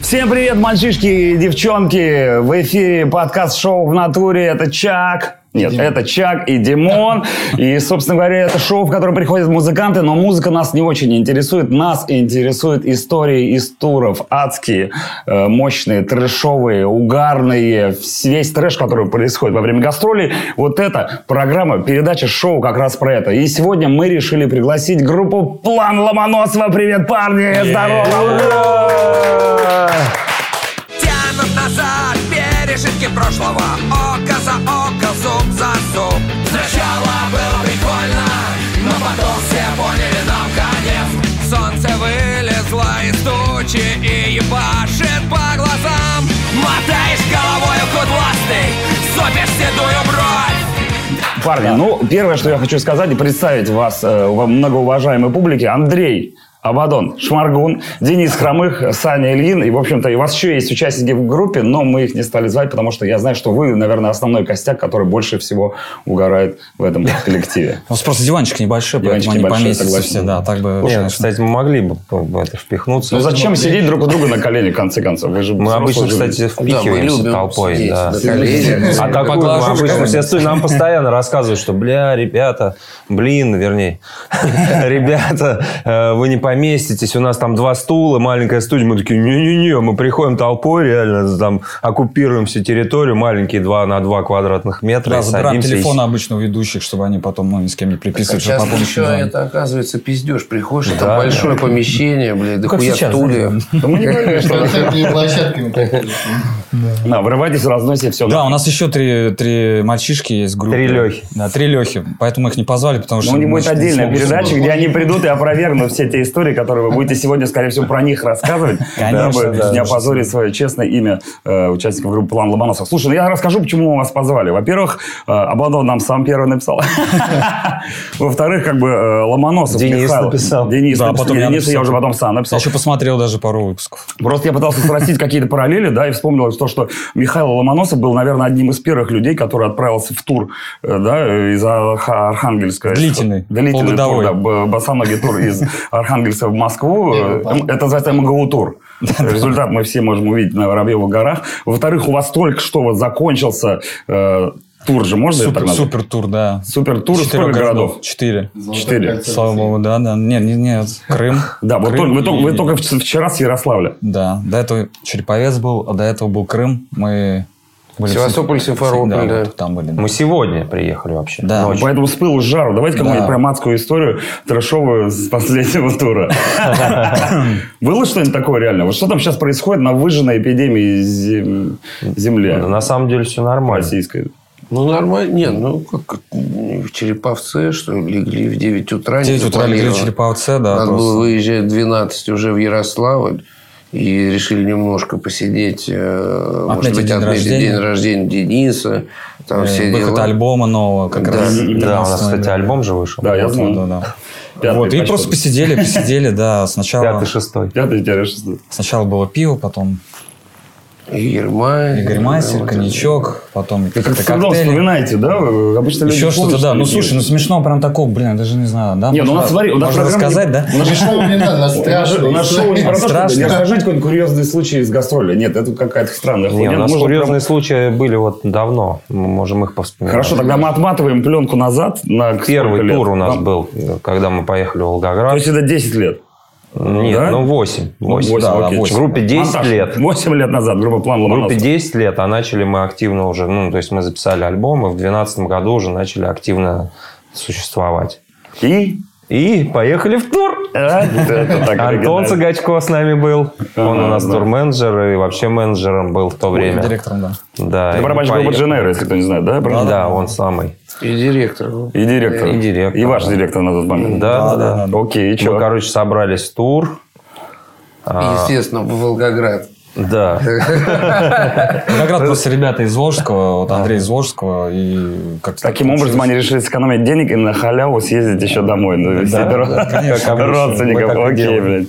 Всем привет, мальчишки и девчонки! В эфире подкаст-шоу «В натуре». Это Чак. Нет, это Чак и Димон. И, собственно говоря, это шоу, в котором приходят музыканты, но музыка нас не очень интересует. Нас интересуют истории из туров. Адские, э, мощные, трэшовые, угарные. Весь трэш, который происходит во время гастролей. Вот эта программа, передача, шоу как раз про это. И сегодня мы решили пригласить группу «План Ломоносова». Привет, парни! Здорово! Тянут назад пережитки прошлого за Сначала было прикольно Но потом все поняли нам конец. Солнце вылезло из тучи И ебашит по глазам. Мотаешь головой кудластый Сопишь седую бровь. Парни, ну, первое, что я хочу сказать и представить вас, э, многоуважаемой публике, Андрей Абадон, Шмаргун, Денис Хромых, Саня Ильин. И, в общем-то, и у вас еще есть участники в группе, но мы их не стали звать, потому что я знаю, что вы, наверное, основной костяк, который больше всего угорает в этом коллективе. У нас просто диванчик небольшой, Диванчик поэтому они поместятся все. Да, так бы, Нет, кстати, мы могли бы в это впихнуться. Ну, зачем сидеть друг у друга на колене, в конце концов? Вы же Мы обычно, кстати, впихиваемся толпой. А какую мы обычно все нам постоянно рассказывают, что, бля, ребята, блин, вернее, ребята, э, вы не поместитесь, у нас там два стула, маленькая студия. Мы такие, не-не-не, мы приходим толпой, реально, там, оккупируем всю территорию, маленькие 2 на 2 квадратных метра, Да, забираем садимся. и телефоны обычно у ведущих, чтобы они потом ну, ни с кем не приписывали. что Сейчас по помощи еще звонят. это, оказывается, пиздеж. Приходишь, Да, там большое помещение, блядь, да Как хуя сейчас, стульев. Да мы не говорили, что... Площадками. Да, вырывайтесь, разносите все. Да, у нас еще три, три мальчишки есть в группе. Три Лехи. Да, три Лехи. Поэтому их не позвали, потому что... Ну, у них будет отдельная передача, где они придут и опровергнут все те истории, которые вы будете сегодня, скорее всего, про них рассказывать, Конечно, дабы не опозорить свое честное имя э, участников группы «План Ломоносов». Слушай, ну я расскажу, почему мы вас позвали. Во-первых, э, Абадон нам сам первый написал. Во-вторых, как бы э, Ломоносов Денис Михаил. написал. Денис Да, потом я Денис я написал. уже потом сам Я написал. еще посмотрел даже пару выпусков. Просто я пытался спросить какие-то параллели, да, и вспомнил то, что Михаил Ломоносов был, наверное, одним из первых людей, который отправился в тур, э, да, из Арха- Архангельска. Длительный, Длительный тур, да, босоногий тур из Архангельска в Москву. Первый, Э. Это называется МГУ-тур. Результат мы все можем увидеть на Воробьевых горах. Во-вторых, у вас только что вот закончился э, тур же, можно это Супер, назвать? супер тур, да. Супер тур сколько городов? Четыре. Четыре. Слава богу, да, да. Нет, нет, нет. Крым. Да, вот только- вы, только, вы и- только вч- вчера с Ярославля. Да, до этого Череповец был, а до этого был Крым. Мы были Севастополь, Сим- Симферополь, да. вот там были. да. Мы сегодня приехали вообще. Да. ночью. Поэтому с пылу с жару. Давайте Да. какую-нибудь прям адскую историю трэшовую с последнего тура. Было что-нибудь такое реально? Вот что там сейчас происходит на выжженной эпидемии зем- земле Да, На самом деле все нормально. российской? Ну, нормально. Нет, ну, как как, в Череповце, что ли, легли в 9 утра. В 9 утра легли в. Череповце, да. Надо просто. было выезжать в 12 уже в Ярославль. И решили немножко посидеть, э, может Отметить быть, день отметить рождения. день рождения Дениса. Там Э, все Выход дела. альбома нового как Да. раз. Да, у 12 нас, кстати, альбом же вышел. Да, я знаю. да, да. Пятый Вот, и просто посидели, посидели, да. Сначала, Пятый, шестой. Пятый, тире шестой. сначала было пиво, потом Ермай. Игорь Мастер, вот коньячок, потом как какие-то коктейли. вспоминаете, да? Обычно люди Еще что-то, да. Ну, слушай, ну смешно прям такого, блин, я даже не знаю, да? Не, ну у нас, Можно- смотри, у нас Можно программа не- рассказать, да? У нас шоу Не надо, нас У нас же- страшно. у нас шоу не про то, что Страшно. не расскажите какой-нибудь курьезный случай из гастроли. Нет, это какая-то странная хуйня. у нас Можно курьезные случаи были вот давно. Мы можем их повспоминать. Хорошо, тогда мы отматываем пленку назад на Первый тур у нас был, когда мы поехали в То Волгоград. есть это 10 лет? Нет, да? ну 8. Ну, 8. восемь, да, окей. восемь. В группе 10 Монтаж. лет. 8 лет назад группа «План В группе Ломоносов». 10 лет, а начали мы активно уже, ну, то есть мы записали альбом, и в 2012 году уже начали активно существовать. И? И поехали в тур. А, Антон. Сагачко с нами был. Он у нас турменеджер и вообще менеджером был в то время. Директором, да. Да, Это и барабанщик группы Дженейро, если кто не знает, да? Да, он самый. И директор. И директор. И директор, И ваш директор на тот момент. Да, да, да. Окей, и Мы, что? короче, собрались в тур. А, Естественно, в Волгоград. Да. Как раз просто ребята из Волжского, вот Андрей из Волжского, и как Таким образом, они решили сэкономить денег и на халяву съездить еще домой. Ну, Да, конечно, родственников. Окей, блядь.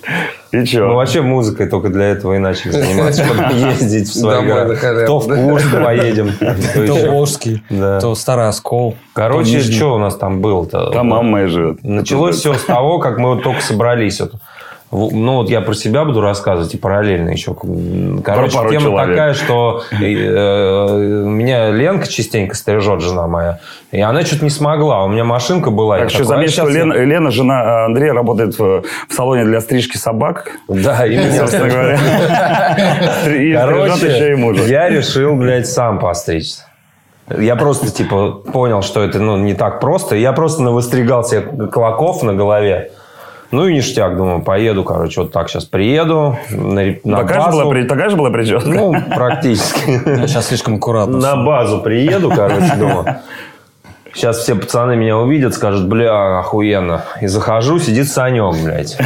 И Мы чё? вообще музыкой только для этого и начали заниматься, чтобы ездить в свои города. То в? Курск поедем, то еще. Волжский, то Старый Оскол. Короче, что у нас там было-то? Там мама моя живет. Началось все с того, как мы вот только собрались. Вот. Ну, вот я про себя буду рассказывать и параллельно еще. Короче, пару тема человек. такая, что э, э, меня Ленка частенько стрижет, жена моя. И она что-то не смогла. У меня машинка была. Так заметь, «А, что щас я-» Лена, Лена, жена Андрея, работает в, в салоне для стрижки собак. Да, именно. Собственно говоря. И стрижет еще и мужа. я решил, блядь, сам постричься. Я просто, типа, понял, что это, ну, не так просто. Я просто навыстригал себе клоков на голове. Ну и ништяк, думаю, поеду, короче, вот так сейчас приеду на, на Такая же, базу. была, при- такая же была прическа? Ну, практически. Сейчас слишком аккуратно. На базу приеду, короче, думаю. Сейчас все пацаны меня увидят, скажут, бля, охуенно. И захожу, сидит Санек, блядь.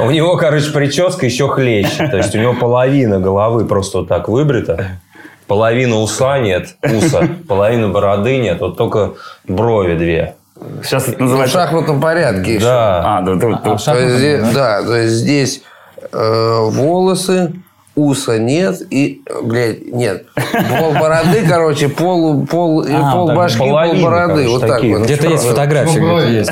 У него, короче, прическа еще хлеще. То есть у него половина головы просто вот так выбрита. Половина уса нет, уса. Половина бороды нет. Вот только брови две. Сейчас это Ну, в называется... шахматном порядке еще. Да. А, да, ты- ты- То есть здесь- да, то есть здесь э, волосы, уса нет и, блядь, нет. Пол бороды, короче, пол, пол, и А, пол так, башки, пол половина, бороды. короче, Вот так такие. вот. Где-то есть фотография, Ну, где-то есть.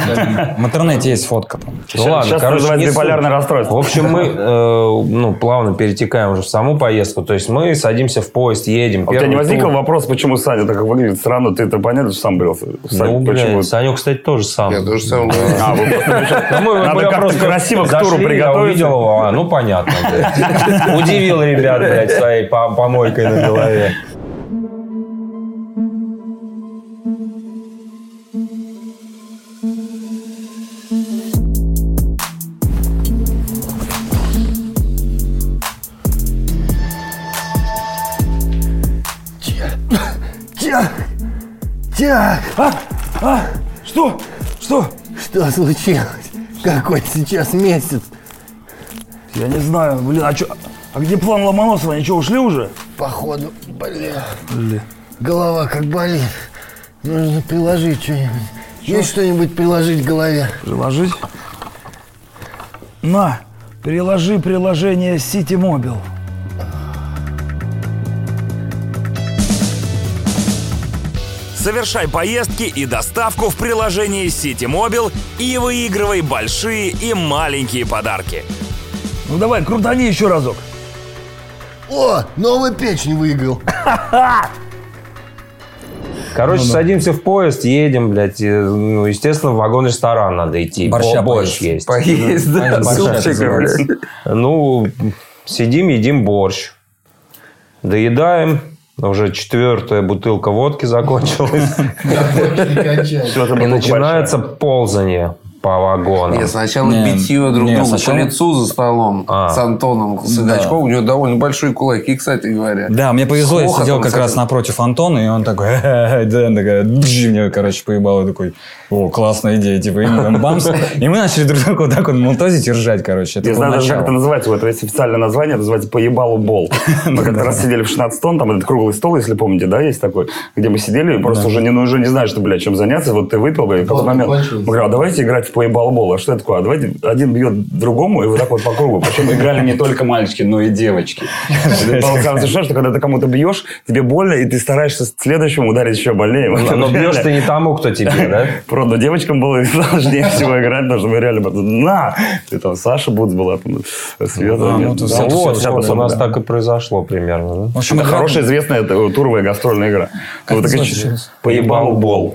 В интернете есть фотка. там. Ну ладно, сейчас короче, называется биполярное расстройство. В общем, мы э, ну, плавно перетекаем уже в саму поездку. То есть мы садимся в поезд, едем. А у тебя не возникл тур. вопрос, почему Саня так выглядит странно? Ты это понятно, что сам брился? Саня, Ну, почему? блядь, Санек, кстати, тоже сам. Я тоже сам. А, вы просто Ну, мы- Надо как-то красиво к туру его, а, ну, понятно. блядь. Удивил ребят, блядь, своей по- помойкой на голове. Тяг! Тяг! А? А? Что? Что? Что случилось? Какой сейчас месяц? Я не знаю, блин, а что? А где план Ломоносова? Они что, ушли уже? Походу, блин. Голова как болит. Нужно приложить что-нибудь. Есть что-нибудь приложить к голове? Приложить? На, переложи приложение City Mobile. Совершай поездки и доставку в приложении City Mobile и выигрывай большие и маленькие подарки. Ну давай, крутани еще разок. О, новую печень выиграл. Короче, садимся в поезд, едем, блядь. и, Ну, естественно, в вагон-ресторан надо идти. Борща Бо- борщ есть. Поесть, да, Борща супчика, блядь. Ну, сидим, едим борщ. Доедаем. Уже четвертая бутылка водки закончилась. И начинается ползание по вагонам. Нет, сначала Не, битье друг не, другу сначала- по лицу за столом А. с Антоном Сыгачковым. У него довольно большие кулаки, кстати говоря. Да, мне повезло, я сидел как раз напротив Антона, и он такой, «Ха-ха-ха», да, он такой, «Бжж», мне, короче, поебал, и такой, о, классная идея, типа, и мы там бамс, и мы начали друг друга вот так вот молотозить и ржать, короче. Это Я знаю даже, как это называется. Вот есть официальное название, это называется «Поебалу бол». Мы как-то раз сидели в 16 тонн, там этот круглый стол, если помните, да, есть такой, где мы сидели и просто уже не, ну, уже не знаешь, что, блядь, чем заняться. Вот ты выпил, и в какой-то Вот, момент а давайте играть в поебалу бол. А что это такое? А давайте один бьет другому, и вот так вот по кругу. Причем играли не только мальчики, но и девочки. Ты получается, что когда ты кому-то бьешь, тебе больно, и ты стараешься следующему ударить еще больнее. Но бьешь ты не тому, кто тебе, да? Правда, девочкам было сложнее всего играть, потому что мы реально на! И там Саша Буц была, там, Света. Ну, Ну всё- вот, у нас так и произошло примерно. общем, Это хорошая, известная туровая гастрольная игра. Поебал бол.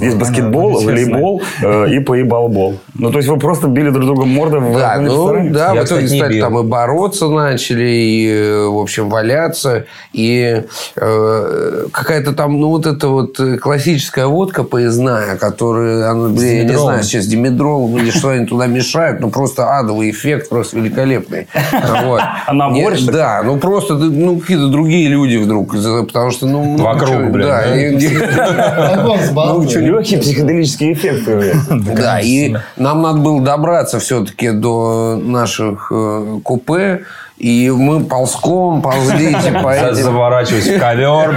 Есть баскетбол, волейбол э, и поебал бол. Ну, то есть вы просто били друг друга морды в Да, ну ресторане? да, Я, в итоге кстати, стали там и бороться начали, и, э, в общем, валяться. И э, какая-то там, ну, вот эта вот классическая водка поездная, которая, она, блин, я не знаю, сейчас димедрол или что они туда мешают, ну, просто адовый эффект, просто великолепный. Вот. А на Не- борщ? Да, ну, просто ну, какие-то другие люди вдруг, потому что, ну... ну, Вокруг, блин, Да, да? и- Вагон с бабкой. Легкий психоделический эффект. Да, и нам надо было добраться все-таки до наших э, купе. И мы ползком ползли, типа, этим... Заворачиваясь в ковер.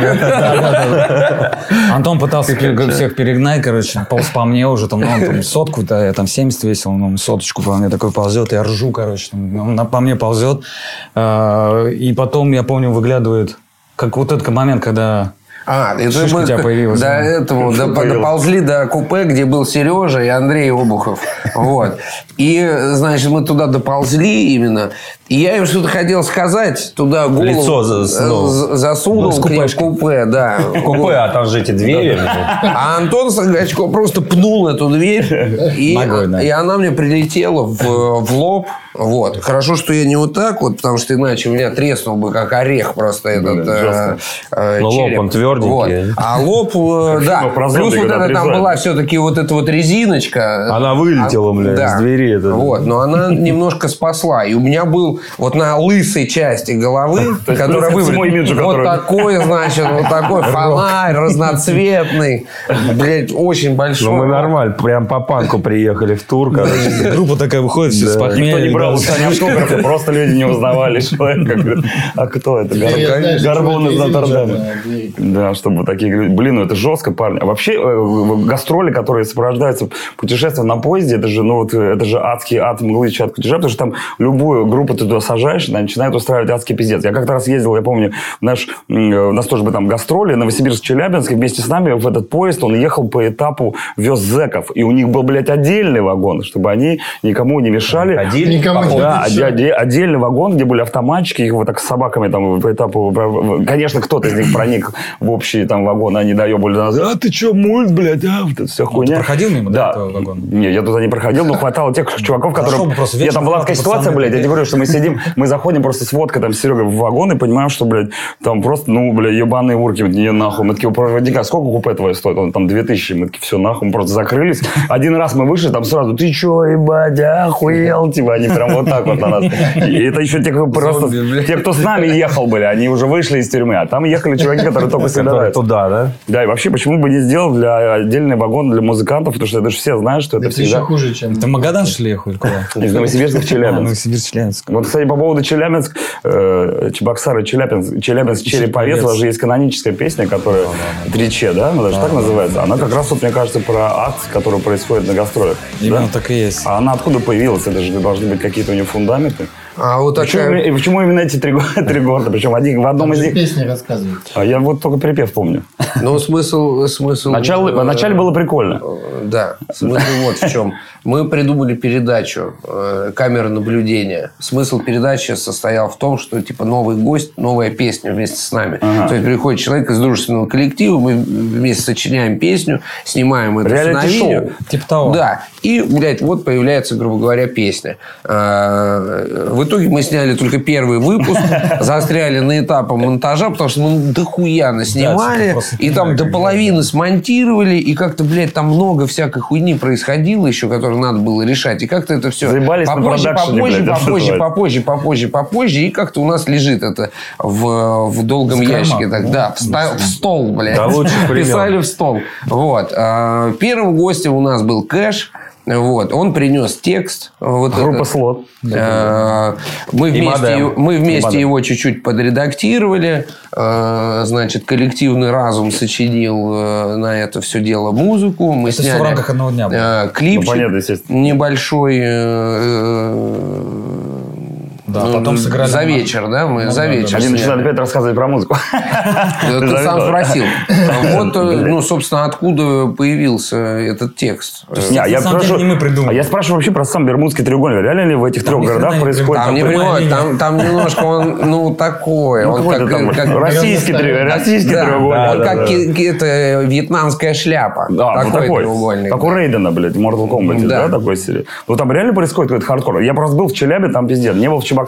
Антон пытался всех перегнать, короче, полз по мне уже, там, ну, он там сотку, да, я там 70 весил, он соточку по мне такой ползет, я ржу, короче, он по мне ползет. А, И потом, я помню, выглядывает, как вот этот момент, когда А, это Шишка мы у тебя появилась, До этого, до- доползли до купе, где был Сережа и Андрей Обухов. Вот. И, значит, мы туда доползли именно. И я им что-то хотел сказать. Туда голову Лицо засунул. э, з- засунул с к купе, да. Купе, а там же эти двери. А Антон Сагачко просто пнул эту дверь, и, и она мне прилетела в, в лоб. Вот. Хорошо, что я не вот так вот, потому что иначе у меня треснул бы как орех просто этот э, э, Ну, лоб, он тверденький. Вот. А лоб, э, да. Плюс вот это там была все-таки вот эта вот резиночка. Она вылетела, А, бля, из двери. Это. Вот, но она немножко спасла. И у меня был вот на лысой части головы, которая выбрана, имиджу, вот такой, значит, вот такой фонарь разноцветный. Блять, очень большой. Ну, мы нормально, прям по панку приехали в тур, короче. группа такая выходит, все с Никто не брал у. Сани автографы, просто люди не узнавали человека. А кто это? Горбун из Нотр-Дама. да, чтобы такие люди. Блин, ну это жестко, парни. А вообще э, гастроли, которые сопровождаются путешествием на поезде, это же, ну вот, это же адский ад мглы, чат кутежа, потому что там любую группу ты туда сажаешь, она начинает устраивать адский пиздец. Я как-то раз ездил, я помню, наш, у нас тоже бы там гастроли, Новосибирск-Челябинск, вместе с нами в этот поезд он ехал по этапу вез зэков. И у них был, блядь, отдельный вагон, чтобы они никому не мешали. Отдельный Никому не Да, мешали. отдельный вагон, где были автоматчики, их вот так с собаками там по этапу... Конечно, кто-то из них проник в общий там вагон, они доебали до нас. А ты что, мульт, блядь, а? Вот это вся хуйня. проходил мимо, да, да, этого вагона? Не, я туда не проходил, но хватало тех чуваков, которые... Нет, там была такая ситуация, блядь, я тебе говорю, что мы сидим, мы заходим просто с водкой там с Серегой в вагон и понимаем, что, блядь, там просто, ну, блядь, ебаные урки, вот не нахуй. Мы такие, у проводника, сколько купе твое стоит? Он там 2000. Мы такие, все, нахуй, мы просто закрылись. Один раз мы вышли, там сразу, ты че, ебать, охуел? Типа, они прям вот так вот на нас. И это еще те, кто просто, те, кто с нами ехал были, они уже вышли из тюрьмы, а там ехали чуваки, которые только собираются. туда, да? Да, и вообще, почему бы не сделал для отдельный вагон для музыкантов, потому что это же все знают, что это Это еще всегда хуже, чем... В Магадан, что ли, ехал или куда? из Новосибирска в Челябинск. Новосибирск, Челябинск. Вот, кстати, по поводу Челябинск, э, Чебоксар и Челябинск, Челябинск, Череповец, у вас же есть каноническая песня, которая Триче, да, она даже так называется. Она как раз, вот, мне кажется, про акт, который происходит на гастролях. Именно так и есть. А она откуда появилась? Это же должны быть какие-то у нее фундаменты. А вот Почему, такая... именно- и почему именно эти три, три города? Причем один, в одном Там из них... песни рассказывают. А я вот только припев помню. Ну, смысл... смысл Начало, э, вначале было прикольно. Да, смысл вот в чем. Мы придумали передачу э, камеры наблюдения. Смысл передачи состоял в том, что типа новый гость, новая песня вместе с нами. То есть приходит человек из дружественного коллектива, мы вместе сочиняем песню, снимаем это Реалити-шоу. на видео. Типа того. Да. И, блядь, вот появляется, грубо говоря, песня. А, В итоге мы сняли только первый выпуск, застряли на этапе монтажа, потому что мы дохуя наснимали, типа просто и там до половины смонтировали, и как-то, блядь, там много всякой хуйни происходило еще, которую надо было решать. И как-то это все Заебались попозже, попозже, блядь, попозже, попозже, попозже, попозже, и как-то у нас лежит это в, в долгом ящике. Так, ну, да, в, в стол, блядь. Времен. Писали в стол. Вот. А, Первым гостем у нас был Кэш. Вот. Он принес текст. Вот Группа этот. Слот. Э, Мы вместе, мы вместе его чуть-чуть подредактировали. Э, Значит, коллективный разум сочинил э, на это все дело музыку. Мы Это сняли в рамках одного дня было. клипчик Ну, понятно, небольшой Да, ну, потом сыграли за вечер, да, мы Ну, за да, да, вечер. Они сняли. начинают опять рассказывать про музыку. Да, Ты сам спросил. Вот, э, ну, собственно, откуда появился этот текст. А я спрашиваю, не мы придумали. а я спрашиваю вообще про сам Бермудский треугольник. Реально ли в этих трех городах происходит? Там не там, немножко он, ну, такой. Ну, он как, российский, треугольник, российский да, треугольник. он как это вьетнамская шляпа. Да, такой, треугольник. Как у Рейдена, блядь, в Mortal Kombat, Да. да, такой серии. Ну, там реально происходит какой-то хардкор. Я просто был в Челябе, там пиздец. Не был в Чебоксарах,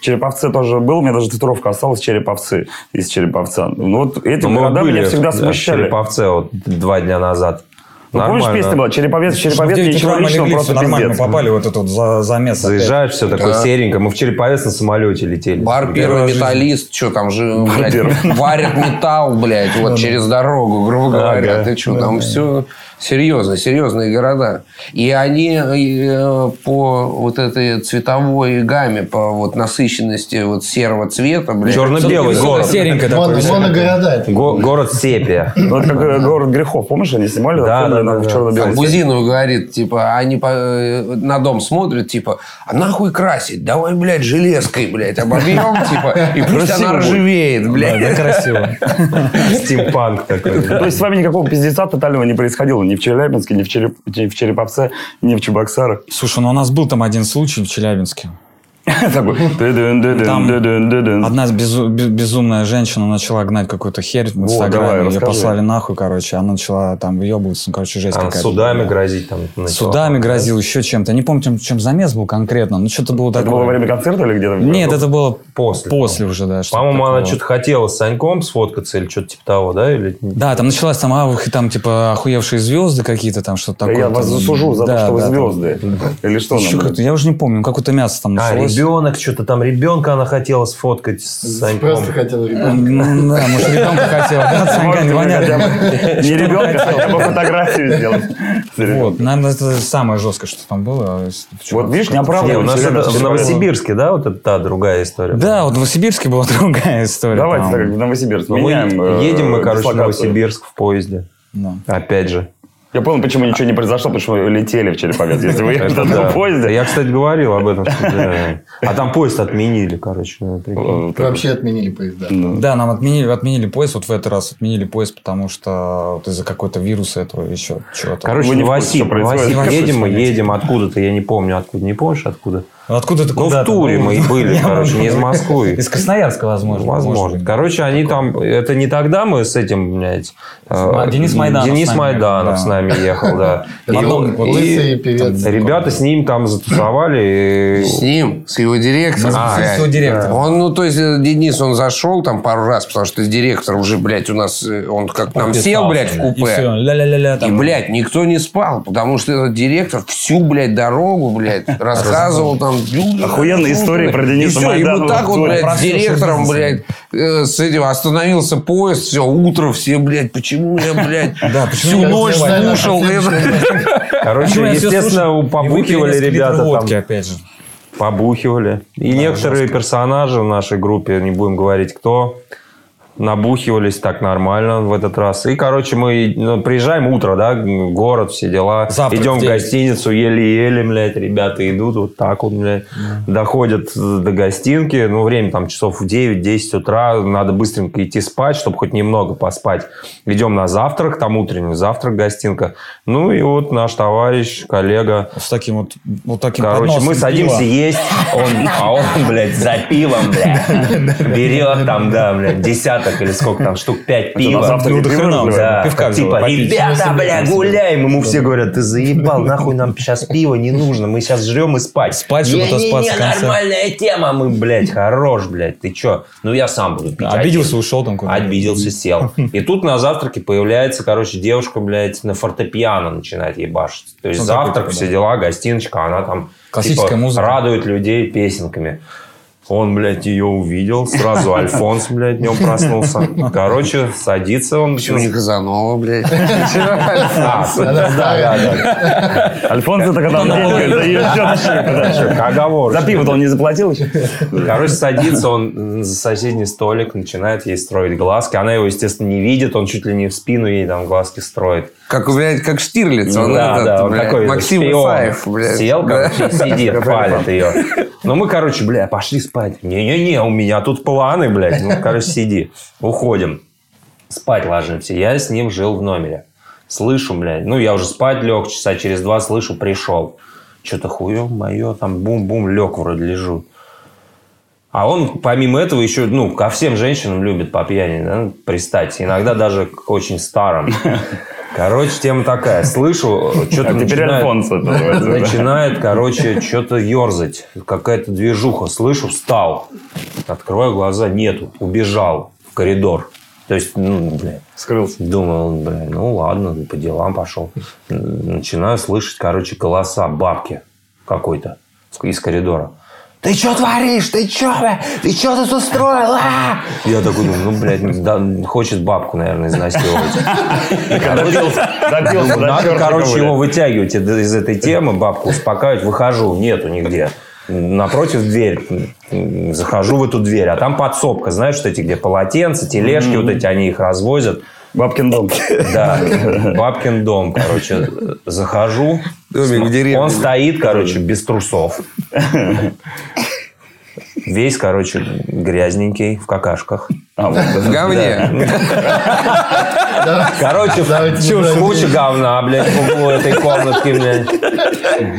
Череповце тоже был, у меня даже татуировка осталась Череповцы из Череповца. Ну, вот эти Мы города были меня всегда смущали. Череповце вот два дня назад. Ну, помнишь, Нормально. песня была? Череповец, В Череповец, 9 ничего личного, легли, просто нормально, пиздец. мы попали в этот вот за- замес. опять. Заезжаешь, все такое серенькое. Мы в Череповец на самолете летели. Бар первый металлист, что там же, блядь, варят металл, блядь, вот через дорогу, грубо говоря. Ты что, там все серьезно, серьезные города. И они э, по вот этой цветовой гамме, по вот насыщенности вот серого цвета, блядь. Черно-белый город. Серенькое Моно- такое. Моногорода. это. Го- город Сепия. Ну, это как город грехов, помнишь, они снимали? Да, да, да, черно-белом Бузинов говорит, типа, они по- э, на дом смотрят, типа, а нахуй красить? Давай, блядь, железкой, блядь, обобьем, типа, и пусть Красиво она ржавеет, блядь. Да, красиво. Стимпанк такой. То есть с вами никакого пиздеца тотального не происходило ни в Челябинске, ни в, Череп- ни в Череповце, ни в Чебоксарах. Слушай, ну у нас был там один случай в Челябинске. Такой. Одна безу- бе- безумная женщина начала гнать какую-то херь в Инстаграме. Ее послали нахуй, короче. Она начала там выебываться. Ну, короче, жесть Она какая-то. судами грозить там. Судами грозил, еще чем-то. Не помню, чем, замес был конкретно. Ну, что-то было Это такое. было во время концерта или где-то? Нет, это было После. после уже, да. По-моему, она что-то хотела с Саньком сфоткаться или что-то типа того, да? Или... Да, там началась там, а, там, типа, охуевшие звезды какие-то там, что-то такое. Я вас засужу за то, что вы звезды. Или что Я уже не помню, какое-то мясо там А, началось. Ребенок, что-то там ребенка она хотела сфоткать с Саньком. Просто хотел ребенка. Ну, Да, может, ребенка хотела. Да, Санька, Можете не ребенка, хотя бы фотографию сделать. Вот, наверное, это самое жесткое, что там было. Вот видишь, не Не, у оправдывай. нас это в. Новосибирске, да, вот это та другая история. Да, вот в Новосибирске была другая история. Давайте так, в Новосибирск. Ну, мы э, едем мы, короче, в. Новосибирск в поезде. Опять же. Я понял, почему ничего не произошло, потому что вы летели в Череповец. Если вы ехали да. этом поезде, Я, кстати, говорил об этом. да. А там поезд отменили, короче. ну, Вообще отменили поезда. Да, нам отменили, отменили поезд, вот в этот раз отменили поезд, потому что вот из-за какой-то вируса этого еще чего-то. Короче, Вы не в курсе, Новосиб, что происходит? Новосиб. Едем мы, едем откуда-то, я не помню откуда. Не помнишь откуда? Откуда ты Ну, куда в туре мы и были, короче, не из Москвы. Из Красноярска, возможно. Возможно. Короче, они там... Это не тогда мы с этим, блядь... э, Денис Майданов Денис с нами Майданов ехал, с да. нами ехал, да. И. Ребята с ним там затусовали. С ним, с его директором. А, с его директором. Он, ну, то есть, э, Денис, он зашел там пару раз, потому что директор уже, блядь, у нас, э, он как нам сел, блядь, в купе. И, блядь, никто не спал, потому что этот директор всю, блядь, дорогу, блядь, рассказывал там. Охуенные истории про Дениса И все, и Майданова вот так вот, блядь, директором, блядь, э, с этим остановился поезд, все, утро, все, блядь, почему я, блядь, всю ночь слушал? Короче, естественно, побухивали ребята там. опять же. Побухивали. И некоторые персонажи в нашей группе, не будем говорить кто, набухивались так нормально в этот раз. И, короче, мы ну, приезжаем утро, да, город, все дела. Завтрак Идем в в гостиницу, еле-еле, блядь, ребята идут вот так вот, блядь. Доходят до гостинки, ну, время там часов в 9-10 утра, надо быстренько идти спать, чтобы хоть немного поспать. Идем на завтрак, там утренний завтрак, гостинка. Ну, и вот наш товарищ, коллега, С таким вот, вот таким Короче, мы садимся пива. есть, он, а он, блядь, за пивом, блядь, берет там, да, блядь, десяток или сколько там, штук пять пива. Ну, до хрена? Да, Пивка типа, ребята, бля, гуляем. Ему все говорят, ты заебал, нахуй нам сейчас пиво не нужно, мы сейчас жрем и спать. Спать, чтобы в Не-не-не, конце. нормальная тема, мы, блядь, хорош, блядь, ты чё? Ну, я сам буду пить. Обиделся, ушел там куда-то. Обиделся, сел. И тут на завтраке появляется, короче, девушка, блядь, на фортепиано начинает ебашить. То есть завтрак, все дела, гостиночка, она там Классическая типа, музыка. радует людей песенками. Он, блядь, ее увидел. Сразу Альфонс, блядь, днем проснулся. Короче, садится он. Почему не Казанова, блядь? Да, да, да. Альфонс это когда он деньги. Оговорочно. За пиво-то он не заплатил еще? Короче, садится он за соседний столик, начинает ей строить глазки. Она его, естественно, не видит, он чуть ли не в спину ей там глазки строит. Как, блядь, как Штирлиц. Он да, этот, да, он блядь, такой Максим. Исаев, блядь. Сел, короче, сидит, палит ее. Ну, мы, короче, бля, пошли спать. Не-не-не, у меня тут планы, блядь. Ну, короче, сиди. Уходим. Спать ложимся. Я с ним жил в номере. Слышу, блядь, ну, я уже спать лег, часа через два слышу, пришел. Что-то хуё мое, там бум-бум, лег вроде лежу. А он, помимо этого, еще, ну, ко всем женщинам любит по пьяни, да, пристать. Иногда даже к очень старым. Короче, тема такая. Слышу, что-то А да. начинает, короче, что-то ерзать. Какая-то движуха. Слышу, встал. Открываю глаза, нету. Убежал в коридор. То есть, ну, блядь, Скрылся. Думал, бля, ну ладно, по делам пошел. Начинаю слышать, короче, голоса бабки какой-то из коридора. Ты что творишь? Ты что, бля? Ты что тут устроил? а?» Я такой думаю, ну, блядь, да, хочет бабку, наверное, изнасиловать. До Надо, короче, его вытягивать из этой темы, бабку успокаивать. Выхожу, нету нигде. Напротив дверь. Захожу в эту дверь, а там подсобка. Знаешь, что эти, где полотенца, тележки вот эти, они их развозят. Бабкин дом. Да, бабкин дом, короче. Захожу. Домик в деревне. Он стоит, короче, без трусов. Весь, короче, грязненький, в какашках. А, вот, В говне. Короче, куча говна, блядь, в углу этой комнатки, блядь.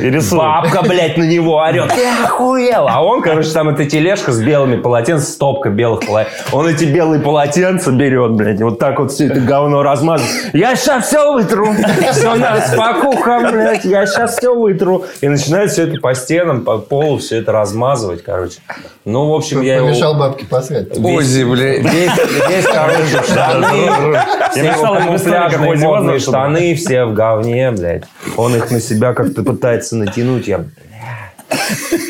И рисует. Бабка, блядь, на него орет. Ты охуел? А он, короче, там эта тележка с белыми полотенцами, стопка белых полотенец. Он эти белые полотенца берет, блядь, вот так вот все это говно размазывает. Я сейчас все вытру. Все на спокуха, блядь, я сейчас все вытру. И начинает все это по стенам, по полу, все это размазывать, короче. Ну, в общем, я его... Помешал бабке посрать. Ози, блядь. Весь, короче, штаны, Я все камуфляжные модные штаны, все в говне, блядь. Он их на себя как-то пытается натянуть, я...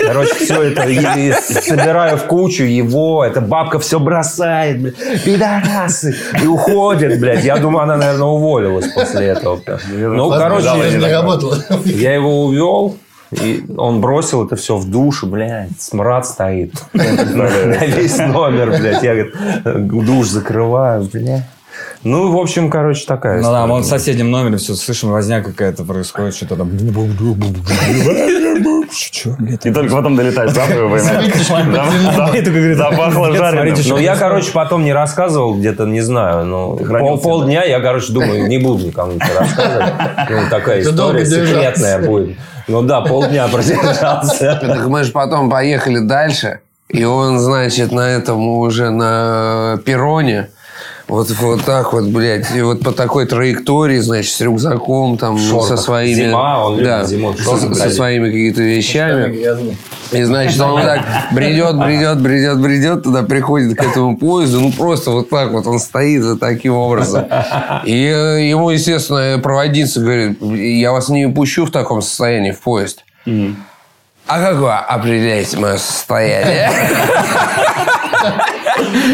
Короче, все это и- и собираю в кучу его, эта бабка все бросает, блядь, пидорасы, и уходит, блядь. Я думаю, она, наверное, уволилась после этого. Ну, короче, я его увел, и он бросил это все в душ, блядь, смрад стоит. На весь номер, блядь. Я, говорит, душ закрываю, блядь. Ну, в общем, короче, такая Ну да, мы в соседнем номере все слышим, возня какая-то происходит, что-то там. И только потом долетает запах. Запахло жареным. Ну, я, короче, потом не рассказывал, где-то, не знаю, ну, полдня я, короче, думаю, не буду никому рассказывать. Ну, такая история секретная будет. Ну да, полдня продержался. Так мы же потом поехали дальше, и он, значит, на этом уже на перроне, вот, вот так вот, блядь, и вот по такой траектории, значит, с рюкзаком там, со своими... Зима, он да, зимой в со, со своими какими-то вещами. И, значит, он так бредет, бредет, бредет, бредет, туда приходит к этому поезду, ну, просто вот так вот он стоит вот таким образом. И ему, естественно, проводница говорит, я вас не пущу в таком состоянии в поезд. А как вы определяете мое состояние?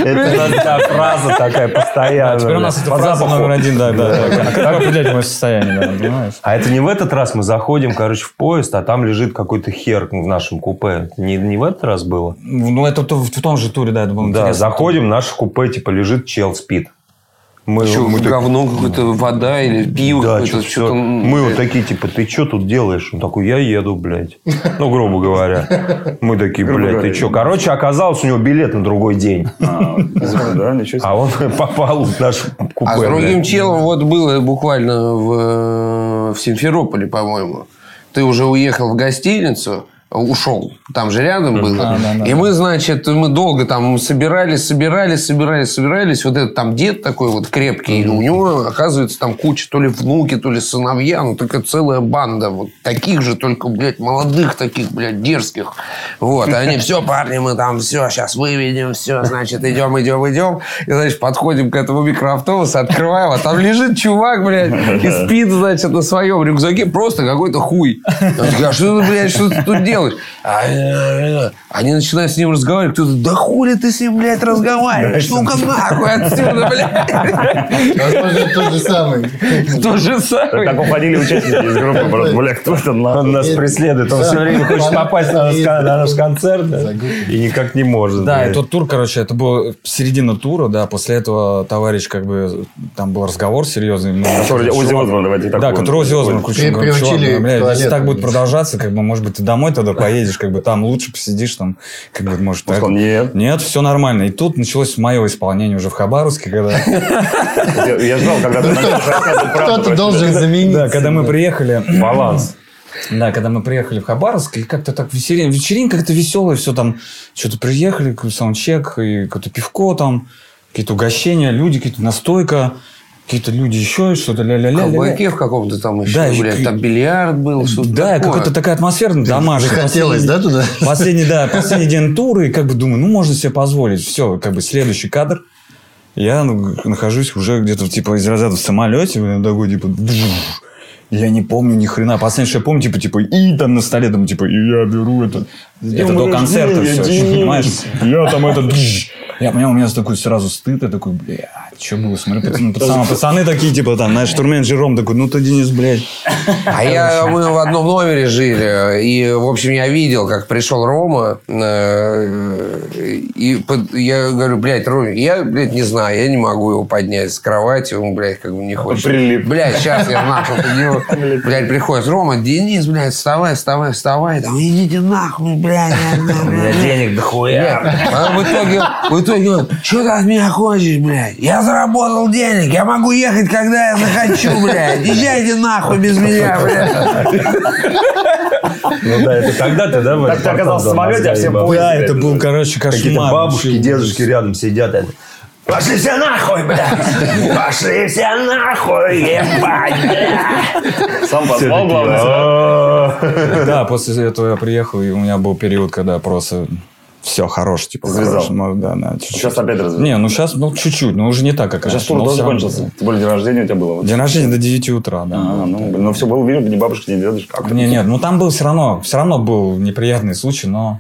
Это та фраза такая постоянная. Теперь у нас это фраза запаху. номер один, да, да. да. А как вы определяете мое состояние, да, понимаешь? А это не в этот раз мы заходим, короче, в поезд, а там лежит какой-то хер в нашем купе. Не, не в этот раз было? Ну, это то- в том же туре, да, это было Да, заходим, наше купе, типа, лежит, чел спит. Мы, Что, мы говно какое-то, вода или пиво да, какое-то? что-то, м, Мы вот такие, типа, ты что тут делаешь? Он такой, я еду, блядь. Ну, грубо говоря. Мы такие, блядь, ты что? Короче, оказалось, у него билет на другой день. А. А он попал в наш купе. А с другим челом вот было буквально э, в Симферополе, по-моему. Ты уже уехал в гостиницу, ушел, там же рядом было. да, да, и мы, значит, мы долго там собирались, собирались, собирались, собирались. Вот этот там дед такой вот крепкий, и у него, оказывается, там куча то ли внуки, то ли сыновья, ну, такая целая банда вот таких же, только, блядь, молодых таких, блядь, дерзких. Вот, и они, все, парни, мы там все, сейчас выведем, все, значит, идем, идем, идем. И, значит, подходим к этому микроавтобусу, открываем, а там лежит чувак, блядь, и спит, значит, на своем рюкзаке просто какой-то хуй. Он такой, а что ты, блядь, что ты тут делаешь? А, э, э, Они начинают с ним разговаривать. Кто-то, да хули ты с ним, блядь, разговариваешь? Ну-ка нахуй отсюда, блядь. Тот же самый. То же самое. Так уходили участники из группы. просто, Бля, кто это Он нас преследует. Он все время хочет попасть на наш, на наш концерт и никак не может. Да, и тот тур, короче, это был середина тура, да, после этого товарищ, как бы, там был разговор серьезный. ну, Который Оззи Осборн, давайте так Да, который Оззи Осборн включил. При- Говорю, чувак, приучили ну, блядь, если так будет продолжаться, как бы, может быть, ты домой тогда поедешь, как бы, там лучше посидишь, там, как бы, может, Он так. сказал, нет. Нет, все нормально. И тут началось мое исполнение уже в Хабаровске, когда... Я ждал, когда ты Кто-то должен заменить. Да, когда мы приехали... Баланс. Да, когда мы приехали в Хабаровск, и как-то так вечерин... вечеринка как-то веселая, все там, что-то приехали, саундчек, и какое-то пивко там, какие-то угощения, люди, какие-то настойка, какие-то люди еще, что-то ля-ля-ля. Кабаке в каком-то там еще, Да, блядь, и- там бильярд был, что-то Да, какая-то такая атмосфера домашняя. Захотелось, да, туда? Последний, да, последний день тура, и как бы думаю, ну, можно себе позволить. Все, как бы следующий кадр. Я ну, нахожусь уже где-то типа из разряда в самолете, блин, такой типа... Я не помню ни хрена. Последнее, что я помню, типа, типа, и там на столе, там, типа, и я беру это. Это до концерта все, понимаешь? Я там это... бжж. Я понял, у меня такой сразу стыд, я такой, блядь, что было? Смотрю, пацаны, пацаны, пацаны такие, типа, там, знаешь, штурмен Жером такой, ну ты, Денис, блядь. А я, мы в одном номере жили, и, в общем, я видел, как пришел Рома, э, и я говорю, блядь, Рома, я, блядь, не знаю, я не могу его поднять с кровати, он, блядь, как бы не хочет. Прилип. Блядь, сейчас я нахуй подниму. Блядь, приходит Рома, Денис, блядь, вставай, вставай, вставай, там, идите нахуй, блядь. Меня денег дохуя. А в итоге, в итоге он, что ты от меня хочешь, блядь? Я заработал денег, я могу ехать, когда я захочу, блядь. Езжайте нахуй без меня, блядь. Ну да, это когда ты, да? Так ты оказался в самолете, а все? Да, это был, короче, Какие-то кошмар. бабушки, вообще. дедушки рядом сидят. Пошли все нахуй, блядь! Пошли все нахуй, ебать! Сам позвал, главное. «А-а-а». Да, после этого я приехал, и у меня был период, когда просто все хорош, типа, Завязал. хорош, ну, да, да, чуть-чуть. Сейчас опять разве? Не, ну сейчас, ну, чуть-чуть, но уже не так, как Сейчас тур тоже равно. закончился. Тем более день рождения у тебя было. вот. День рождения до 9 утра, да. А, ну, блин, ну все было, видишь, ни бабушка, ни дедушка. Как Не, нет, ну там был все равно, все равно был неприятный случай, но...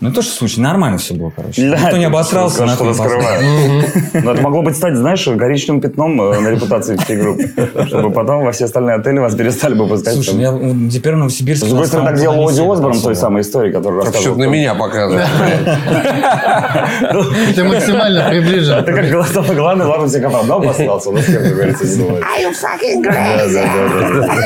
Ну, не то, что случай, нормально все было, короче. Да, Никто не обосрался, что не раскрываешь. Но это могло быть стать, знаешь, коричневым пятном э, на репутации всей группы. Чтобы потом во все остальные отели вас перестали бы пускать. Слушай, там. я вот теперь в Новосибирске... С другой стороны, так делал Оди Осборн той самой истории, которую рассказывал. на меня показывают? Ты максимально приближен. Ты как главный, ладно, все копал. Да, обосрался, но с кем, как говорится, не думает. Да, да, да, да.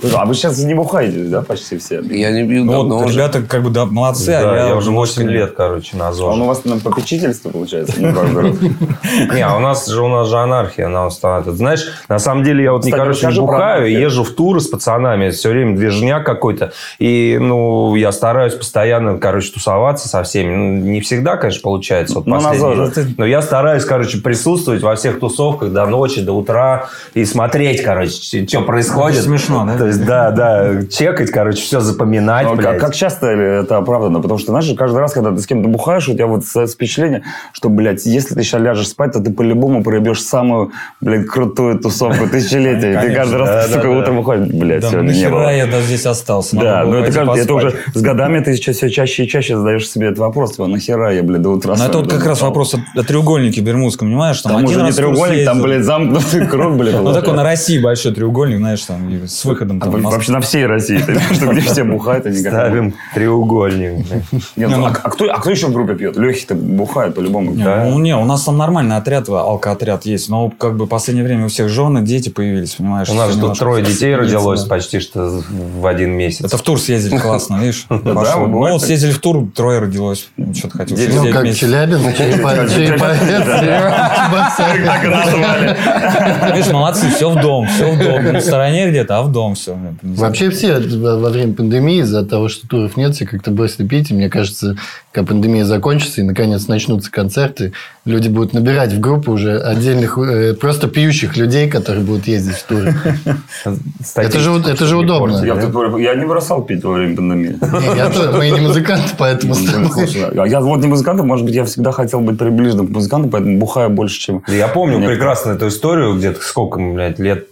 Слушай, А вы сейчас не бухаете, да, почти все? Я не пью Ну, давно вот ребята как бы молодцы, а я, я уже 8 немножко- лет, короче, на А он у вас на попечительство, получается? Не, а у нас же у нас же анархия, она устанавливает. Знаешь, на самом деле я вот не, короче, не бухаю, езжу в туры с пацанами, все время движняк какой-то. И, ну, я стараюсь постоянно, короче, тусоваться со всеми. Ну, не всегда, конечно, получается. Вот Ну, на ЗОЖе. Но я стараюсь, короче, присутствовать во всех тусовках до ночи, до утра и смотреть, короче, что происходит. Смешно, да? То есть, да, да, чекать, короче, все запоминать, Ну, блядь. как часто это оправдано? Потому что, знаешь, каждый раз, когда ты с кем-то бухаешь, у тебя вот с- впечатление, что, блядь, если ты сейчас ляжешь спать, то ты по-любому проебешь самую, блядь, крутую тусовку тысячелетия. Ты каждый раз, сука, утром выходишь, блядь, сегодня не нахера было. я даже здесь остался? Да, но это, кажется, это уже с годами ты сейчас все чаще и чаще задаешь себе этот вопрос. Типа, нахера я, блядь, до утра Но это вот как раз вопрос о, треугольнике Бермудском, понимаешь? Там, Там один уже не треугольник, там, блядь, замкнутый круг, блядь. Ну, такой на России большой треугольник, знаешь, там, с выходом А. Вообще на всей России, ты понимаешь, что где все бухают, а. Ставим треугольник. Нет, ну, а, а кто, а кто еще в группе пьет? Лехи-то бухают по-любому. Не, ну, не, у нас там нормальный отряд, алкоотряд есть, но как бы в последнее время у всех жены, дети появились, понимаешь? У нас тут трое детей родилось да. почти что в один месяц. Это в тур съездили классно, видишь? Да, Ну, съездили в тур, трое родилось. Ну, Что-то хотел. Ну, как месяцев. Челябинск, Череповец, Чебоксары. Так и назвали. Видишь, молодцы, все в дом, все в дом. Не в стороне где-то, а в дом все. Вообще все во во время пандемии из-за того, что туров нет, все как-то бросили пить. И мне кажется, когда пандемия закончится и наконец начнутся концерты, люди будут набирать в группу уже отдельных, э, просто пьющих людей, которые будут ездить в туры. Это же, это же удобно. Я, не бросал пить во время пандемии. Не, я тоже, мы не музыканты, поэтому... а Я вот не музыкант, может быть, я всегда хотел быть приближенным к музыканту, поэтому бухаю больше, чем... Я помню прекрасно эту историю, где-то сколько, блядь, лет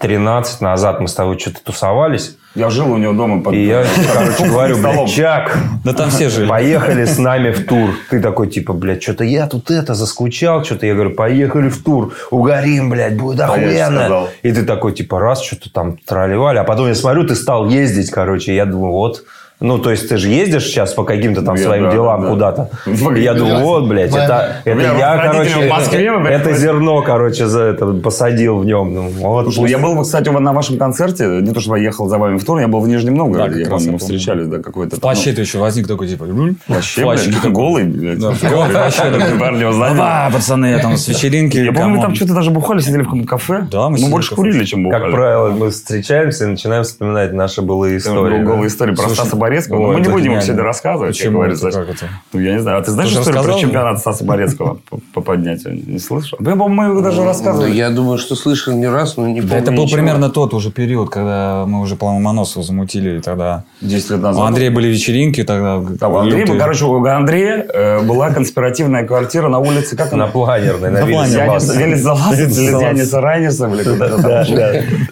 13 назад мы с тобой что-то тусовались. Я жил у него дома под... И я, короче, говорю, блядь, Чак, Да там все жили. поехали с нами в тур. Ты такой, типа, блядь, что-то я тут это заскучал, что-то. Я говорю, поехали в тур, угорим, блядь, будет Конечно, охуенно. И ты такой, типа, раз, что-то там тролливали. А потом я смотрю, ты стал ездить, короче. Я думаю, вот... Ну, то есть, ты же ездишь сейчас по каким-то там Я- своим да, делам да. куда-то. Я думаю, вот, блядь, это, это я, короче, в Москве, блядь, это зерно, короче, за это посадил в нем. Ну, вот, Слушай, пусть- я был, кстати, на вашем концерте, не то, что я ехал за вами в тур, я был в Нижнем Да, Новгороде, как я раз помню, мы встречались, да, какой-то... В плаще ты еще возник такой, типа, «М, Вообще, блядь, голый, блядь. Да. Да, пацаны, я там с вечеринки. Я помню, мы там что-то даже бухали, сидели в каком-то кафе. Да, мы мы больше курили, чем бухали. Как правило, мы встречаемся и начинаем вспоминать наши былые истории. голая да. история про Стаса Борецкого. Ой, Ну, мы не будем их сегодня рассказывать, как Почему говорится. это? Как это? Ну, я не знаю. А ты знаешь Ты историю про чемпионат Стаса Борецкого по, по поднятию? Не слышал? Да, по-моему, мы его даже Ну, рассказывали. я думаю, что слышал не раз, но не помню это был примерно тот уже период, когда мы уже, по-моему, Ломоносова замутили. И тогда 10 лет у назад. Андрея были вечеринки тогда. Там, у Андрея, лютые. короче, у Андрея э, была конспиративная квартира на улице, как На она? планерной, на На планерной. Бас. Велес Залазец или Залазец. Яниса Райниса, блядь, куда-то там.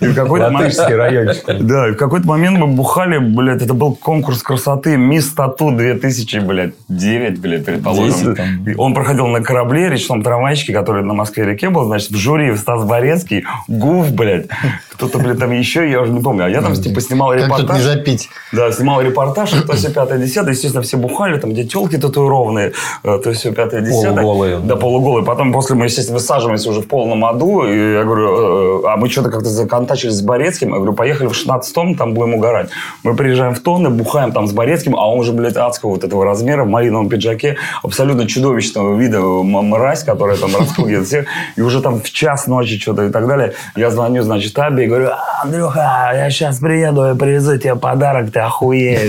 И в какой-то момент... Латышский райончик. Да, и в какой-то момент мы бухали, блядь, это был конкурс красоты Мисс Тату 2000, блядь, 9, блядь, предположим. 10 там. Он проходил на корабле, речном трамвайчике, который на Москве-реке был, значит, в жюри Стас Борецкий, Гуф, блядь, кто-то, блядь, там еще, я уже не помню. А я там, типа, снимал Как тут не репортаж. запить? Да, снимал репортаж, то все пятое, десятое. Естественно, все бухали, там, где телки татуированные, э, то все пятое, десятое. Полуголые. Да, полуголые. Потом после мы, естественно, высаживаемся уже в полном аду. И я говорю, э, а мы что-то как-то законтачились с Борецким. Я говорю, поехали в 16-м, там будем угорать. Мы приезжаем в Тонны, бухаем там с Борецким, а он уже, блядь, адского вот этого размера, в малиновом пиджаке, абсолютно чудовищного вида мразь, которая там распугивает всех. И уже там в час ночи что-то и так далее. Я звоню, значит, Абе и говорю, «А, Андрюха, я сейчас приеду и привезу тебе подарок, ты охуеешь.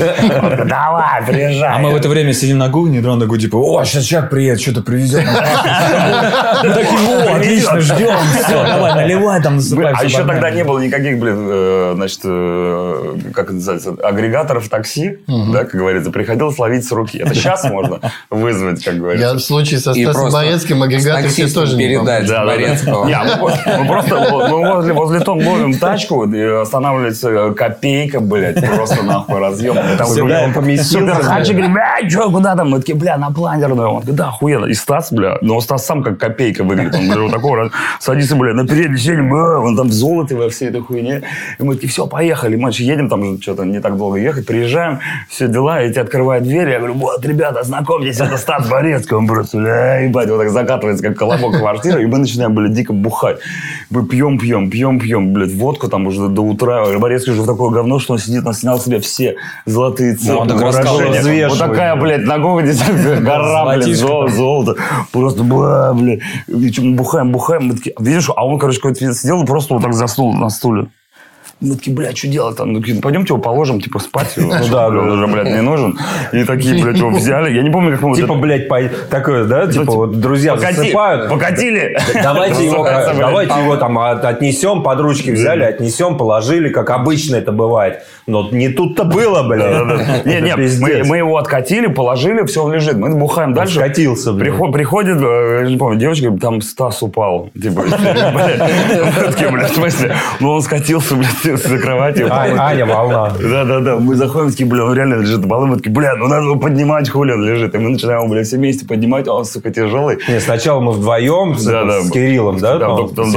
Давай, приезжай. А мы в это время сидим на гугне, дрон такой, типа, о, сейчас человек приедет, что-то привезет. нам пахнет». Мы такие, о, отлично, ждем, все, давай, наливай там, насыпай. А еще нормально». тогда не было никаких, блин, э, значит, э, как это называется, агрегаторов такси, да, как говорится, приходилось ловить с руки. Это сейчас можно вызвать, как говорится. Я в случае со Стасом Борецким себе таксистом тоже не передать Да, да, да. Борецкого. Мы, просто мы возле, возле Тон ловим тачку, и останавливается э, копейка, блядь, просто нахуй разъем. Там Всегда блядь. хачи, говорит, бля, что, куда там? Мы такие, бля, на планерную. Он говорит, да, охуенно. И Стас, бля, но Стас сам как копейка выглядит. Он говорит, вот такого, раз, садится, бля, на переднее сиденье, бля, он там в золоте во всей этой хуйне. И мы такие, все, поехали. Мы едем, там же что-то не так долго ехать, приезжаем, все дела, и тебе открывают дверь, я говорю, вот, ребята, знакомьтесь, это Стас Борецкий. Он просто, бля, ебать, вот так закатывается, как колобок квартира, и мы начинаем, бля, дико бухать. Мы пьем, пьем, пьем, пьем, блядь, водку там уже до утра. Борецкий уже в такое говно, что он сидит, он снял себе все золотые цепи, он так рассказывал. Вот такая, блядь, на гора, блядь, золото. Просто, бля, блядь. Мы бухаем, бухаем. Мы такие, видишь, а он, короче, какой-то сидел и просто вот так заснул на стуле. Мы такие, блядь, что делать там? Ну, такие, пойдемте его положим, типа, спать. Ну да, он уже, блядь, не нужен. И такие, блядь, его взяли. Я не помню, как мы... Типа, блядь, такое, да? Типа, типа, вот друзья засыпают. Покатили. Давайте его, блядь. давайте его там от- отнесем, под ручки взяли, отнесем, положили, как обычно это бывает. Но не тут-то было, блядь. Не, не, мы, его откатили, положили, все, он лежит. Мы бухаем дальше. скатился, блин. Приход- приходит, э, не помню, девочка, говорит, там Стас упал. Типа, блядь. Блядь, в смысле? Ну, он скатился, блядь, с кровати. А- Аня волна. Да-да-да, мы заходим, такие, бля, он реально лежит на полу, мы такие, бля, ну надо его поднимать, хули он лежит. И мы начинаем бля, все вместе поднимать, а он, сука, тяжелый. Не, сначала мы вдвоем с, Кириллом, да? Да, доктор да,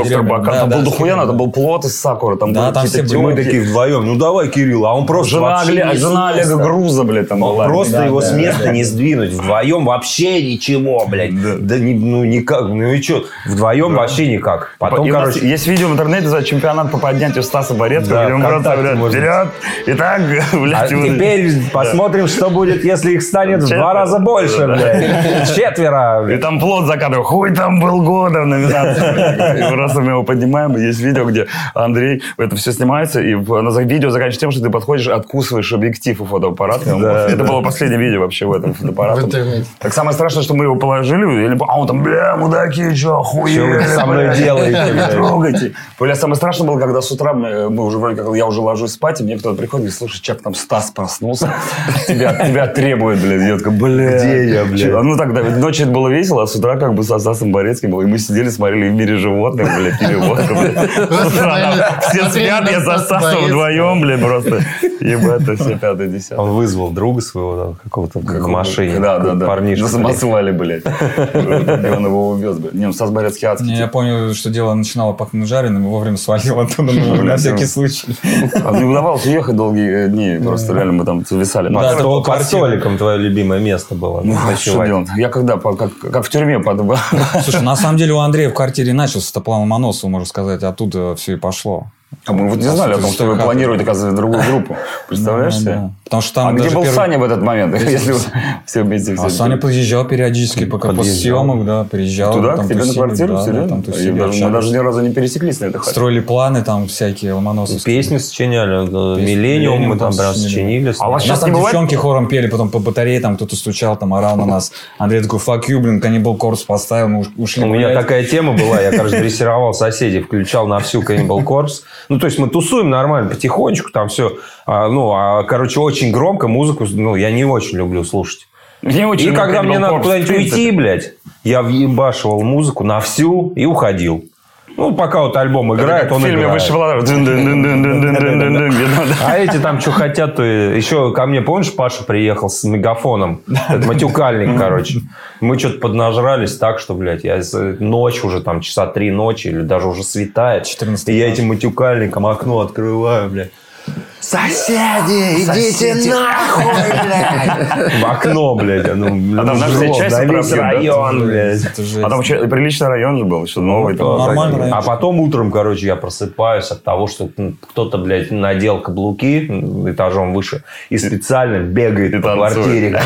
там был с дохуя, Кириллом. там был плот из Сакуры, там Да, были там какие-то все мы такие вдвоем, ну давай, Кирилл, а он просто Жена, Олега. Груза, блядь, там была. Просто его с места не сдвинуть. Вдвоем вообще ничего, блядь. Да, не- ну никак. Ну и что? Вдвоем вообще никак. Потом, короче, есть видео в интернете за чемпионат по поднятию Стаса Борецкого, Да, просто ВКонтакте говорят, можно. вперед, итак, а блядь, вот- теперь посмотрим, что будет, если их станет в два раза больше, блядь. Четверо. И там плод закатываю. Хуй там был года в номинации. Просто мы его поднимаем. и Есть видео, где Андрей, это все снимается, и в- на за- видео заканчивается тем, что ты подходишь, откусываешь объектив у фотоаппарата. Это было последнее видео вообще в этом фотоаппарате. Так самое страшное, что мы его положили, а он там, бля, мудаки, что, Что охуели, вы со мной делаете, не блядь?» трогайте. Бля, самое страшное было, когда с утра мы, мы уже вроде как, я уже ложусь спать, и мне кто-то приходит и говорит, слушай, Чак, там Стас проснулся, тебя, тебя требует, блядь. Я такой, бля. Где я, блядь? Чё? Ну тогда ночью это было весело, а с утра как бы со Стасом Борецким было. И мы сидели, смотрели в мире животных, блядь, пили водку, блядь. Все спят, я со Стасом вдвоем, блядь, просто. Ебать, это все пятое, десятое. Он вызвал друга своего какого-то в машине. Да, да, да. Парнишка. На самосвале, блядь. И он его увез, блядь. Не, ну Стас Борецкий адский. Не, я понял, что дело начинало пахнуть жареным, и вовремя свалил оттуда ну, на всякий случай. А не удавалось уехать долгие э, дни. Просто реально мы там зависали. Да, Ну, это Под квартира. столиком твое любимое место было. Ну, а? Я когда, как, в тюрьме под... Слушай, на самом деле у Андрея в квартире начался с Топлана Моносова, можно сказать, оттуда все и пошло. А мы вот не знали о том, что вы планируете, оказывается, другую группу. Представляешь Да, себе? Потому что там А где был первый- Саня в этот момент? Если все вместе А Саня подъезжал периодически, пока после Подъезжал. съемок, да, приезжал. Туда, там к тебе на квартиру? да, да, там тусили, даже- Мы даже ни разу не пересеклись на этой хате. Строили планы там всякие ломоносовские. Песни сочиняли. э, Миллениум мы там прям сочинили. А у вас сейчас там девчонки хором пели, потом по батарее там кто-то стучал, там орал на нас. Андрей такой, fuck you, блин, Cannibal Corpse поставил, мы уш- ушли У меня такая тема была, я, короче, дрессировал соседей, включал на всю Cannibal Corpse. Ну, то есть мы тусуем нормально, потихонечку, там все. Ну, а, короче, очень громко музыку, ну, я не очень люблю слушать. Не очень И когда мне надо куда-нибудь в уйти, блядь, я въебашивал музыку на всю и уходил. Ну, пока вот альбом играет, в он фильме играет. Где-то, да. А эти там что хотят-то... Еще ко мне, помнишь, Паша приехал с мегафоном? Матюкальник, короче. Мы что-то поднажрались так, что, блядь, я ночь уже, там, часа три ночи, или даже уже светает. 14 И я этим матюкальником окно открываю, блядь. Соседи, идите нахуй, блядь. В окно, блядь. оно, А там на все жгло, части на весь пробьют, да? район, блядь. А там вообще приличный район же был, что новый. там. Нормальный район. А потом утром, короче, я просыпаюсь от того, что кто-то, блядь, надел каблуки этажом выше и специально бегает И по танцует. квартире.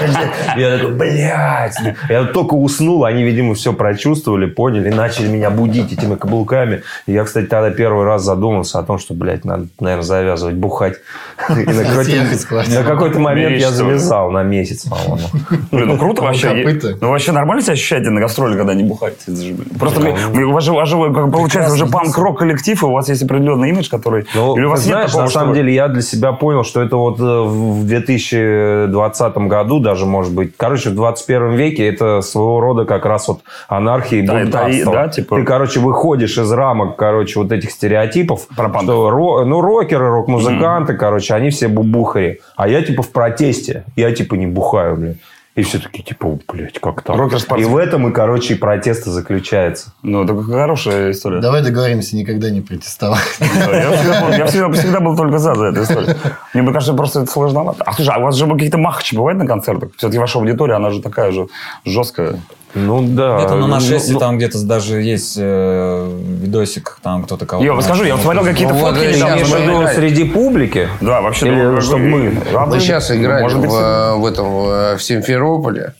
Я такой, блядь. Я только уснул, они, видимо, все прочувствовали, поняли, и начали меня будить этими каблуками. И я, кстати, тогда первый раз задумался о том, что, блядь, надо, наверное, завязывать бухать. И на какой-то- на момент я завязал на месяц, по-моему. Блин, ну круто вообще. Ну вообще нормально себя ощущаете на гастроли, когда не блин, Просто у вас же, получается уже панк-рок коллектив, и у вас есть определенный имидж, который... Ну, Или у вас нет знаешь, такого, на самом деле, я для себя понял, что это вот э, в 2020 году даже, может быть, короче, в 21 веке это своего рода как раз вот анархия и бунтарство. да, типа- Ты, короче, выходишь из рамок, короче, вот этих стереотипов, Про панк. что ну, рокеры, рок-музыканты, короче, они все бубухари, а я, типа, в протесте, я, типа, не бухаю, блин. И все такие, типа, блядь, как так? И в этом и, короче, и протест заключается. Ну, это хорошая история. Давай договоримся никогда не протестовать. Я всегда, был- только за, за эту историю. Мне кажется, просто это сложновато. А слушай, а у вас же какие-то махачи бывают на концертах? Все-таки ваша аудитория, она же такая же жесткая. Ну, да. Где-то на Ну, нашествии ну, там где-то даже есть э, видосик, там кто-то кого-то... Я вам скажу, я вот смотрел какие-то Ну, вот фотки и недавно. сейчас имеешь в мы виду играем. среди публики? Да, вообще. Или ну, чтобы ну, мы? а Мы сейчас ну, играли может в, э, в этом э, в Симферополе.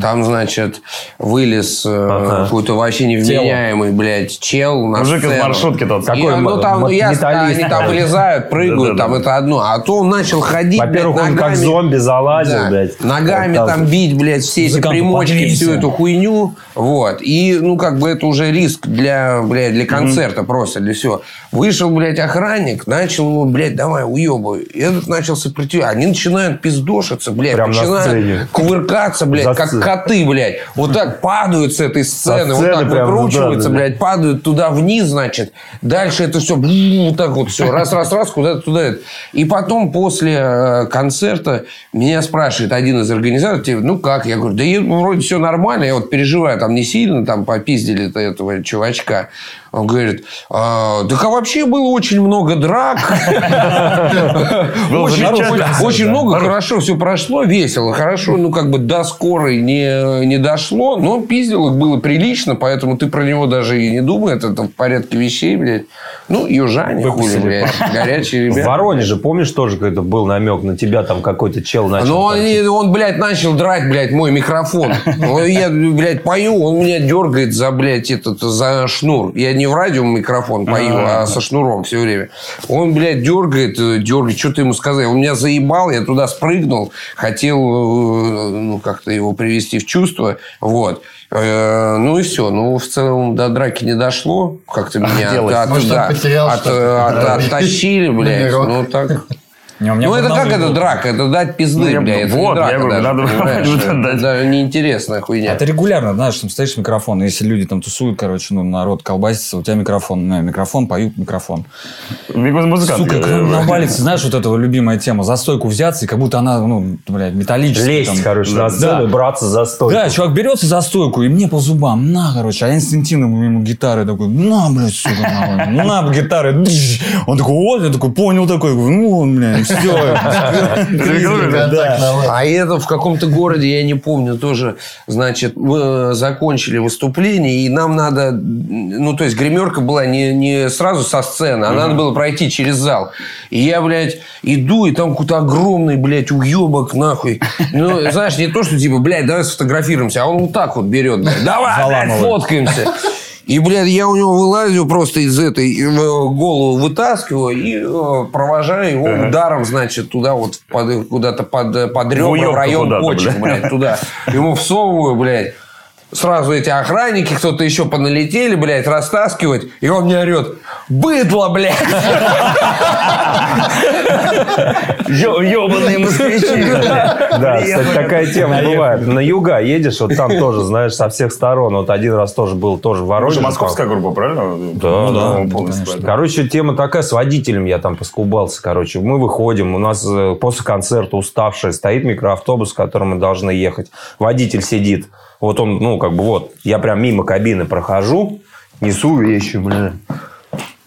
Там, значит, вылез э, Ага. какой-то вообще невменяемый, блядь, чел на Мужик из сцену. маршрутки тот. И, Какой ну, м- там, ну, ясно, они там вылезают, прыгают, там это одно. А то он начал ходить, Во-первых, он как зомби залазил, блядь. Ногами там бить, блядь, все эти примочки, всю эту хуйню. Вот. И, ну, как бы это уже риск для, блядь, для концерта просто, для всего. Вышел, блядь, охранник, начал его, блядь, давай, уебывай. И этот начал сопротивляться. Они начинают пиздошиться, блядь. Начинают кувыркаться, блядь, как коты, блядь. Вот так падают с этой сцены, вот так прям, выкручиваются, блядь, падают туда вниз, значит. Дальше это все вот так вот все. Раз, раз, раз, куда-то туда. И потом после э, концерта меня спрашивает один из организаторов, типа, ну как? Я говорю, да ну, вроде все нормально, я вот переживаю, там не сильно там попиздили этого чувачка. Он говорит, «А, так а вообще было очень много драк. Очень много, хорошо все прошло, весело. Хорошо, ну как бы до скорой не, дошло, но пиздил их было прилично, поэтому ты про него даже и не думай, это, в порядке вещей, блядь. Ну, южане, хули, блядь, горячие В ребята. Воронеже, помнишь, тоже какой-то был намек на тебя, там какой-то чел начал. Он, там, не- он, блядь, начал драть, блядь, мой микрофон. Ну, Я, блядь, пою, он меня дергает за, блядь, этот, за шнур. Я не в радио микрофон пою, а со шнуром все время. Он, блядь, дергает, э, дергает. Что ты ему сказал? Он меня заебал, я туда спрыгнул. Хотел, э, ну, как-то его привести в чувство. Вот. Э, Ну и все. Ну, в целом до драки не дошло. Как-то меня от- Может, потерял от- от- оттащили, блядь. Ну, так. Не, у меня Ну, был это как новый это был. драка? Это дать пизды, Ну, я- бля. Это вот, не драка я говорю, даже, надо дать. Это неинтересная хуйня. А ты регулярно, знаешь, там стоишь микрофон, и если люди там тусуют, короче, ну, народ колбасится, у тебя микрофон, ну, микрофон, поют микрофон. Музыкант. Сука, навалится, знаешь, вот эта вот любимая тема, за стойку взяться, и как будто она, ну, блядь, металлическая. Лезть, там. короче, на сцену, Да. браться за стойку. Да, чувак берется за стойку, и мне по зубам, на, короче, а я инстинктивно ему гитары такой, на, блядь, сука, нахуй, на, гитары, он такой, вот, я такой, понял такой, ну, он, блядь, наладил. А это в каком-то городе, я не помню, тоже, значит, мы закончили выступление, и нам надо, ну, то есть гримерка была не, не сразу со сцены, а надо было пройти через зал. И я, блядь, иду, и там какой-то огромный, блядь, уебок, нахуй. Ну, знаешь, не то, что типа, блядь, давай сфотографируемся, а он вот так вот берет, блядь, давай, блядь, фоткаемся. И, блядь, я у него вылазю просто из этой, э, голову вытаскиваю и э, провожаю его ударом, значит, туда вот под- куда-то под, под ребра, в уёбка район почек, блядь, туда. Ему всовываю, блядь. Сразу эти охранники, кто-то еще поналетели, блядь, растаскивать. И он мне орет, быдло, блядь. Ебаные москвичи. Да, кстати, такая тема бывает. На юга едешь, вот там тоже, знаешь, со всех сторон. Вот один раз тоже был, тоже в Воронеже. же московская группа, правильно? Да, Ну да, полностью. конечно. Короче, тема такая, с водителем я там поскубался, короче. Мы выходим, у нас э, после концерта уставшие, стоит микроавтобус, в котором мы должны ехать. Водитель сидит, вот он, ну, как бы вот, я прям мимо кабины прохожу, несу вещи, бля.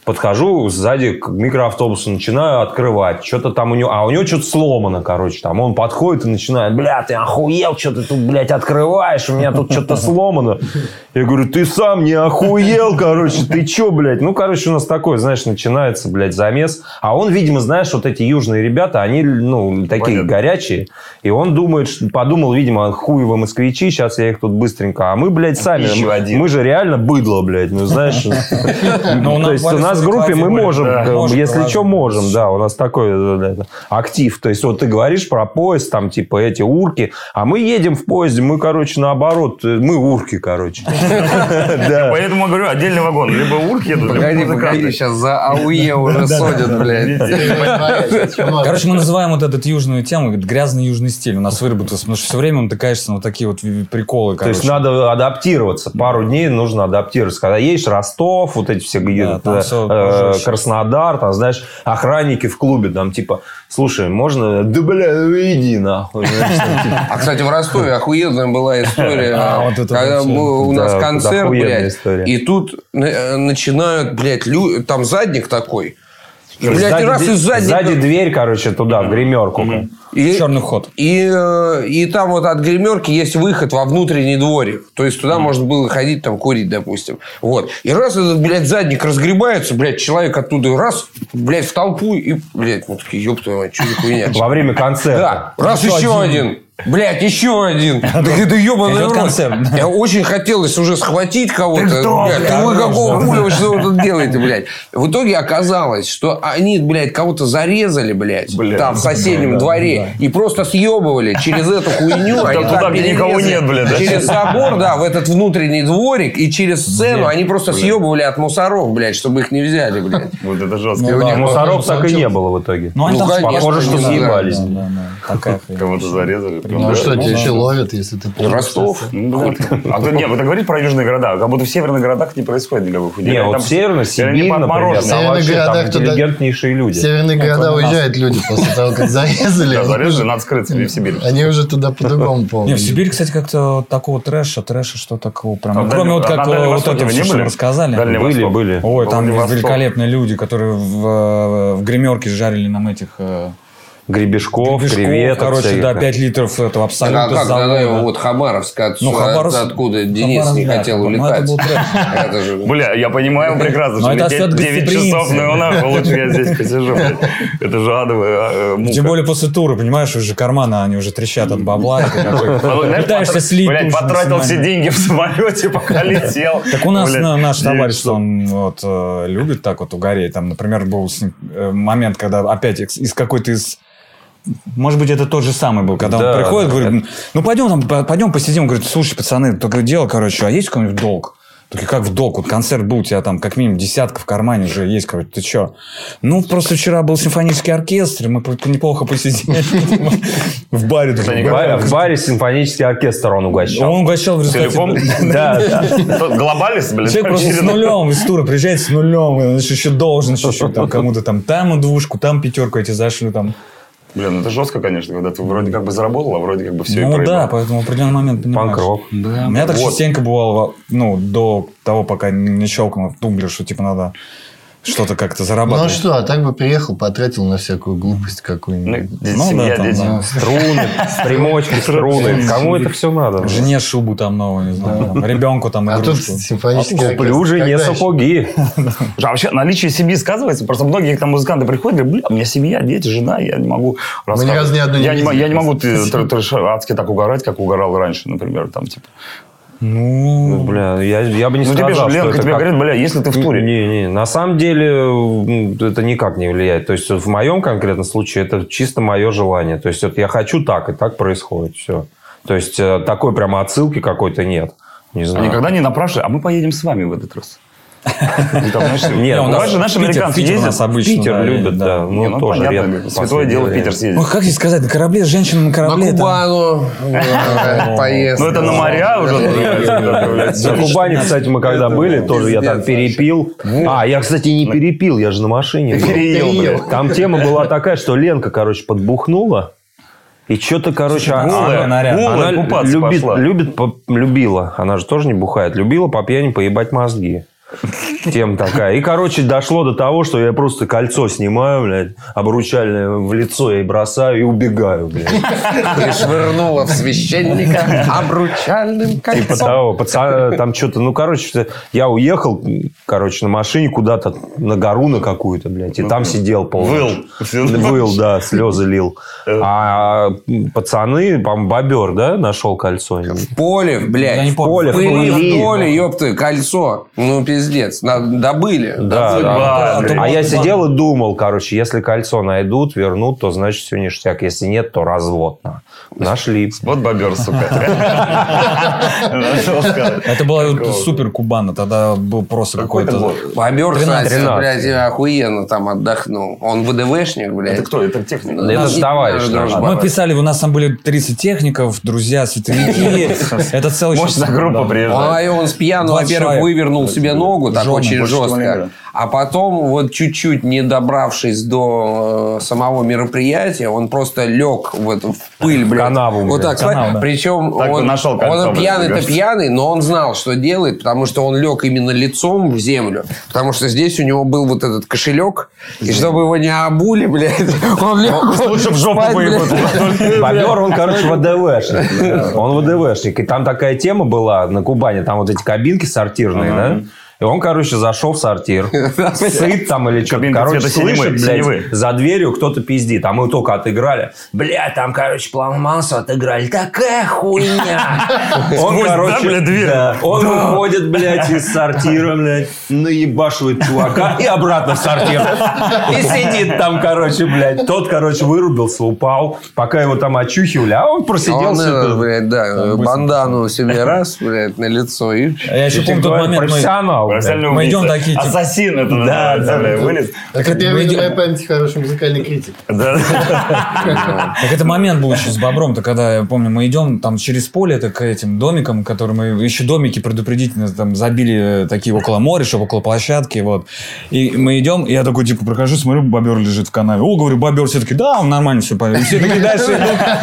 Подхожу сзади к микроавтобусу, начинаю открывать. Что-то там у него... А у него что-то сломано, короче. Там он подходит и начинает, бля, ты охуел, что ты тут, блядь, открываешь? У меня тут что-то сломано. Я говорю, ты сам не охуел, короче. Ты че, блядь? Ну, короче, у нас такой, знаешь, начинается, блядь, замес. А он, видимо, знаешь, вот эти южные ребята, они, ну, такие Понятно. горячие. И он думает, подумал, видимо, хуево москвичи, сейчас я их тут быстренько. А мы, блядь, сами. Один. Мы же реально быдло, блядь, ну, знаешь. Ну, То есть у нас в группе мы можем, Да. э, Можем если что, можем, да, у нас такой э, это, актив. То есть вот ты говоришь про поезд, там типа эти урки, а мы едем в поезде, мы, короче, наоборот, э, мы урки, короче. Да. Поэтому говорю, отдельный вагон. Либо урки едут, либо Погоди, сейчас за АУЕ уже судят, блядь. Короче, мы называем вот эту южную тему грязный южный стиль. У нас выработался, потому что все время натыкаешься на вот такие вот приколы. То есть надо адаптироваться. Пару дней нужно адаптироваться. Когда едешь Ростов, вот эти все там э. Краснодар, там, знаешь, охранники в клубе, там, типа, слушай, можно, да, бля, ну иди нахуй. Там, типа, А, кстати, в Ростове охуенная была история, А, когда у нас концерт, блядь, и тут э, начинают, блядь, там задник такой. И, блядь, сзади и раз дверь- из задника... Сзади дверь, короче, туда, в гримерку. И, Черный ход. И, э, и там вот от гримерки есть выход во внутренний дворик. То есть туда можно было ходить, там, курить, допустим. Вот. И раз этот, блядь, задник разгребается, блядь, человек оттуда раз, блядь, в толпу, и, блядь, мы такие, ёб твою мать, что за хуйня? Во время концерта. Да, раз еще один. Блядь, еще один. Да это ебаный рот. Я очень хотелось уже схватить кого-то. Блядь, блядь? вы какого хуя, вы что вы тут делаете, блядь? В итоге оказалось, что они, блядь, кого-то зарезали, блядь, Блядь. там в соседнем дворе и просто съебывали через эту хуйню. Там туда, где никого нет, блядь, да? Через забор, да, в этот внутренний дворик и через сцену они просто съебывали от мусоров, блядь, чтобы их не взяли, блядь. Вот это жестко. Ну, да, Мусоров так и не было в итоге. Ну, Ну, конечно, Похоже, что съебались. Да, да, да. Кого-то зарезали. Ну а что, тебя еще ловят, если ты... Ростов. Ну, да. А тут нет, вы так говорите про южные города, как будто в северных городах не происходит никаких хуйни. Не, Там- вот Северная они Сибирь, например, там Северных вообще там интеллигентнейшие В люди. северные города уезжают люди после того, как зарезали. Зарезали, уже- надо скрыться в Сибирь. Они уже туда по-другому помнят. Не, в Сибири, кстати, как-то такого трэша, трэша, что такого прям. А Ну, в кроме вот как э, вот это не что рассказали. Были, были. Ой, там великолепные люди, которые в, э, в гримерке жарили нам этих э, Гребешков, гребешков, креветок. короче, всяких. да, 5 литров этого А абсолютно как тогда завода. его вот Хабаровск, от- Ну, Хабаровск- откуда Денис Хабаровск, не да, хотел ну, улетать. это же- Бля, я понимаю прекрасно, Но что лететь всё 9 часов, но нахуй лучше я здесь посижу. Это же адовая а, мука. Тем более после тура, понимаешь, уже карманы, они уже трещат от бабла. А Пытаешься слить Блядь, потратил все деньги в самолете, пока летел. Так у нас наш товарищ, он вот э, любит так вот угореть. Там, например, был э, момент, когда опять из какой-то из может быть, это тот же самый был, когда Да, он приходит, да, говорит, ну пойдем там, по- пойдем посидим. Он говорит, слушай, пацаны, только дело, короче, а есть какой-нибудь долг? Такие, как в долг? Вот концерт был, у тебя там как минимум десятка в кармане уже есть, короче, ты что? Ну, просто вчера был симфонический оркестр, мы неплохо посидели в баре. В баре, в баре симфонический оркестр он угощал. Он угощал в результате... Целиком? Да, да. Тот Глобалис, блядь. Человек просто с нулем из тура приезжает с нулем, и он еще, еще должен там кому-то там там двушку, там пятерку эти зашли там. Блин, ну это жестко, конечно, когда ты вроде как бы заработал, а вроде как бы все и ну проебал. да, поэтому в определенный момент понимаешь. Панк-рок. Да. У меня так Вот. частенько бывало, ну, до того, пока не щелкнул в тумблер, что типа надо что-то как-то Ну а зарабатывать. что, а так бы приехал, потратил на всякую глупость какую-нибудь. Ну, Ну, семья, да, там, да. Струны, примочки, струны. Кому это все надо? Жене шубу там новую, не знаю, там, ребенку там А тут игрушку. симфонический Куплю оркестр. жене сапоги. А вообще наличие семьи сказывается? Просто многие там музыканты приходят и говорят, бля, у меня семья, дети, жена, я не могу рассказывать. ни разу ни одной не я, не, могу тр- адски так угорать, как угорал раньше, например. Там, типа. Ну, Ну, бля, я, я бы не Ну, тебе сказал, же что Ленка это тебе как- говорит, бля, если ты в туре. Не, не, на самом деле это никак не влияет. То есть в моем конкретном случае это чисто мое желание. То есть вот я хочу так, и так происходит. Все. То есть э, такой прямо отсылки какой-то нет. Не А знаю. Никогда не напрашивай, а мы поедем с вами в этот раз. Знаешь, Нет, у нас же наши американцы ездят. Питер да, любят, да. да. Ну, ну, тоже редко. святое дело. Питер съездить. Ой, как тебе сказать, на корабле, женщина на На корабле. там- Кубану поездка. Ну, это на моря уже. На Кубани, кстати, мы когда были, тоже я там перепил. А, я, кстати, не перепил, я же на машине был. Переел. Там тема была такая, что Ленка, короче, подбухнула. И что-то, короче, голая, она, она Голая купаться любит, пошла. любит, по- любила, она же тоже не бухает, любила по пьяни поебать мозги. Тема такая. И, короче, дошло до того, что я просто кольцо снимаю, блядь, обручальное в лицо ей бросаю и убегаю, блядь. И швырнула в священника обручальным Типа кольцом. того, паца- там что-то, ну, короче, я уехал, короче, на машине куда-то на гору на какую-то, блядь, и там сидел полночь. Выл. Выл, да, слезы лил. А пацаны, по бобер, да, нашел кольцо? В поле, блядь. В поле, в поле, ёпты, кольцо. Ну, пиздец. На- Добыли. Да, Добыли. да. А, блин. А я сидел и думал, короче, если кольцо найдут, вернут, то значит все ништяк. Если нет, то развод. на. Нашли. Вот бобер, сука. Это была супер Кубана, тогда был просто Какой-то. Бобер, кстати, 13. блядь, охуенно там отдохнул. Он ВДВшник, блядь. Это кто? Это техник? Это ж товарищ. Мы писали, у нас там были 30 техников, друзья, световики. Это целый... Мощная группа Он, приезжает. а он с пьяну, 20 во-первых, вывернул себе ногу так Жёлоб, очень жестко. километра. А потом, вот чуть-чуть не добравшись до э, самого мероприятия, он просто лег в эту в пыль, блядь. канаву, Вот блядь. так. Канаву, да. Причем Так он, нашел кольцо, он пьяный-то пьяный, но он знал, что делает, потому что он лег именно лицом в землю. Потому что здесь у него был вот этот кошелек, и чтобы его не обули, блядь, он лег Лучше в жопу. Бобер, он, короче, ВДВшник. Он ВДВшник. И там такая тема была на Кубани, там вот эти кабинки сортирные, да? И он, короче, зашел в сортир. Сыт там или что-то. Короче, слышит, блядь, за дверью кто-то пиздит. А мы только отыграли. Бля, там, короче, планмассу отыграли. Такая хуйня. Он, короче, он выходит, блядь, из сортира, блядь, наебашивает чувака и обратно в сортир. И сидит там, короче, блядь. Тот, короче, вырубился, упал. Пока его там очухивали, а он просидел Он, э, блядь, да, бандану себе раз, блядь, на лицо и... А Я еще помню тот момент, профессионал. Профессиональный Мы идем такие, типа- Ассасин это Да, называется, да, бля, да. вылез. Так это я моей памяти хороший музыкальный критик. Да. Так это момент был еще с Бобром-то, когда, я помню, мы идем там через поле это к этим домикам, которые мы... Еще домики предупредительно там забили э, такие около моря, чтобы около площадки, вот. И мы идем, я такой, типа, прохожу, смотрю, Бобер лежит в канаве. О, говорю, Бобер, все таки да, он нормально все И все такие дальше.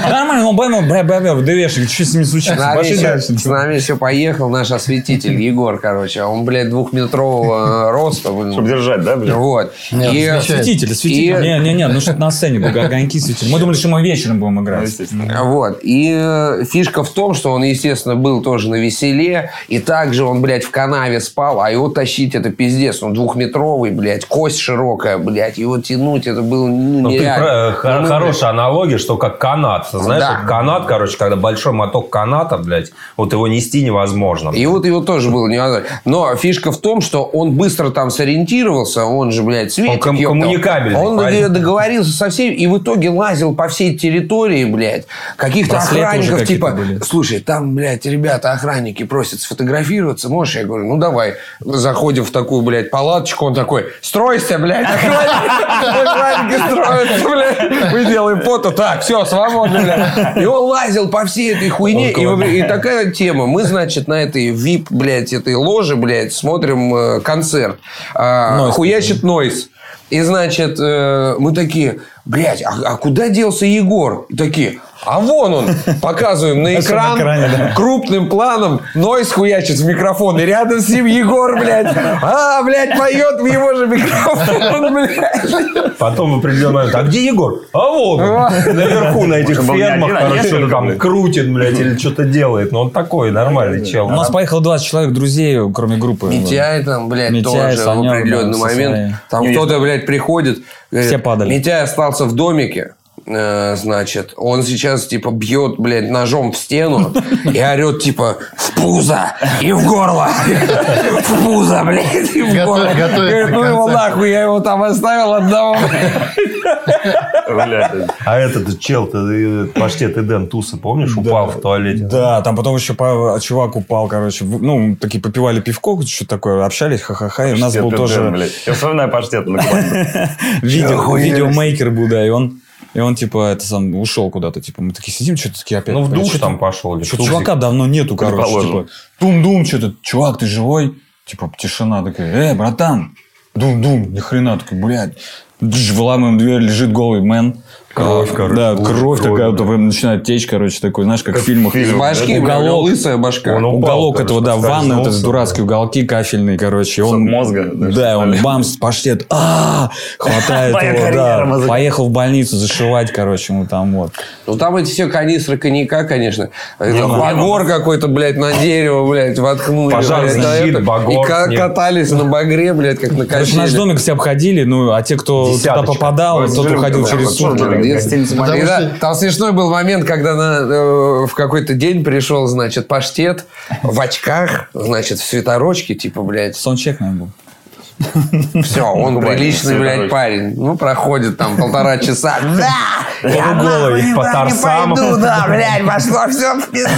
Нормально, он Бобер, бля, Бобер, ДВшник, что с ним С случится? нами, Пошли еще, дальше. с нами еще поехал наш осветитель Егор, короче. Он, блядь, двухметрового э, роста. блин. Чтобы держать, да, бля? Вот. Нет, И- освещает. Светитель, светитель. И- Не-не-не, ну что-то на сцене, были огоньки светили. Мы думали, что мы вечером будем Ну, играть. естественно. Вот. И э, фишка в том, что он, естественно, был тоже на веселе. И также он, блядь, в канаве спал. А его тащить это пиздец. Он двухметровый, блядь. Кость широкая, блядь. Его тянуть это было ну, Ну, ты нереально. про- Ну, хо- мы, хорошая аналогия, что как канат. Знаешь, Да. вот канат, короче, когда большой моток каната, блядь, вот его нести невозможно. И вот его тоже было невозможно. Но фишка в том, что он быстро там сориентировался, он же, блядь, светик. Он ком- коммуникабельный, Он правильно? договорился со всеми, и в итоге лазил по всей территории, блядь, каких-то Браслеты охранников, типа, были. слушай, там, блядь, ребята, охранники просят сфотографироваться, можешь? Я говорю, ну давай. Заходим в такую, блядь, палаточку, он такой, стройся, блядь, охранники, строятся, блядь. Мы делаем фото, так, все, свободно, блядь. И он лазил по всей этой хуйне, и такая тема. Мы, значит, на этой VIP, блядь, этой ложе, блядь, смотрим э, концерт. А, Нойз. Хуячит Нойс. И, значит, э, мы такие, блядь, а, а куда делся Егор? И такие, а вон он, показываем на экран, экране, да. крупным планом, Нойс хуячит в микрофон, и рядом с ним Егор, блядь, а, блядь, поет в его же микрофон, блядь. Потом в определенный момент, а где Егор? А вот он, наверху на этих фермах, а короче, что-то там крутит, блядь, или что-то делает. Ну, он такой нормальный чел. У нас поехало 20 человек друзей, кроме группы. Митяй там, блядь, тоже в определенный момент. Там кто-то, блядь, приходит. Все падали. Митяй остался в домике. Э, Значит, он сейчас типа бьет, блядь, ножом в стену и орет типа в пузо и в горло, в пузо, блядь, и в горло. Говорит, ну его нахуй, я его там оставил одного. А этот чел-то, э, паштет Эдем Туса, помнишь, упал в туалете? Да, там потом еще чувак упал, короче. Ну, такие попивали пивко, что такое, общались, ха-ха-ха. И у нас был тоже. Я вспоминаю паштет видеомейкер был, да, и он и он, типа, это сам ушел куда-то. Типа, мы такие сидим, что-то такие опять. Ну, в душ там пошел. или тусик. чувака давно нету, короче. Типа, дум-дум, что-то. Чувак, ты живой? Типа, тишина такая. Э, братан. Дум-дум. Ни хрена. Такой, блядь. Дж, Выламываем дверь, лежит голый мэн. Кровь, короче. Да, кровь кровь, такая, да. вот, начинает течь, короче, такой, знаешь, как в фильмах. Из башки, него Уголок. лысая башка. Он упал, Уголок короче, этого, да, ванны, вот эти дурацкие уголки кафельные, короче. Он, мозга, да, Да, он бамс, паштет, а хватает его, да. Поехал в больницу зашивать, короче, ему там вот. Ну, там эти все канистры коньяка, конечно. Это багор какой-то, блядь, на дерево, блядь, воткнули. Пожарный щит, багор И катались на багре, блядь, как на Короче, наш качеле. домик все обходили, ну, а те, кто туда попадал, тот уходил да, через же, гостиница что- там смешной был момент, когда на, э, в какой-то день пришел, значит, паштет в очках, значит, в свитерочке, типа, блядь, Сончек, наверное, был. все, он приличный, блядь, парень. Ну, проходит там полтора часа. Да! Я голый, нахуй по торсам. пойду, да, блядь, пошло все в пизду.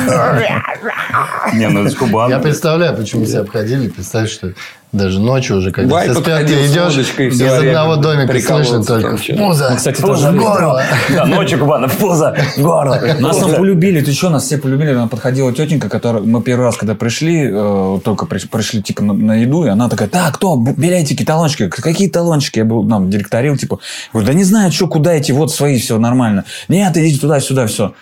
Не, ну это Кубан. Я представляю, почему все обходили. Представь, что даже ночью уже, когда Вай все спят, подходил ты с идешь, из одного домика слышно только пузо, Ну, кстати, в пузо, в горло. Да, ночью Кубана, в пузо, в горло. Нас там полюбили, ты что, нас все полюбили. Нам подходила тетенька, которая... Мы первый раз, когда пришли, э, только приш- пришли, типа, на, на еду, и она такая, так, кто? Билетики, талончики. Какие талончики? Я был, нам, директорил, типа. Говорю, да не знаю, что, куда идти, вот свои, все нормально. Нет, идите туда-сюда, все.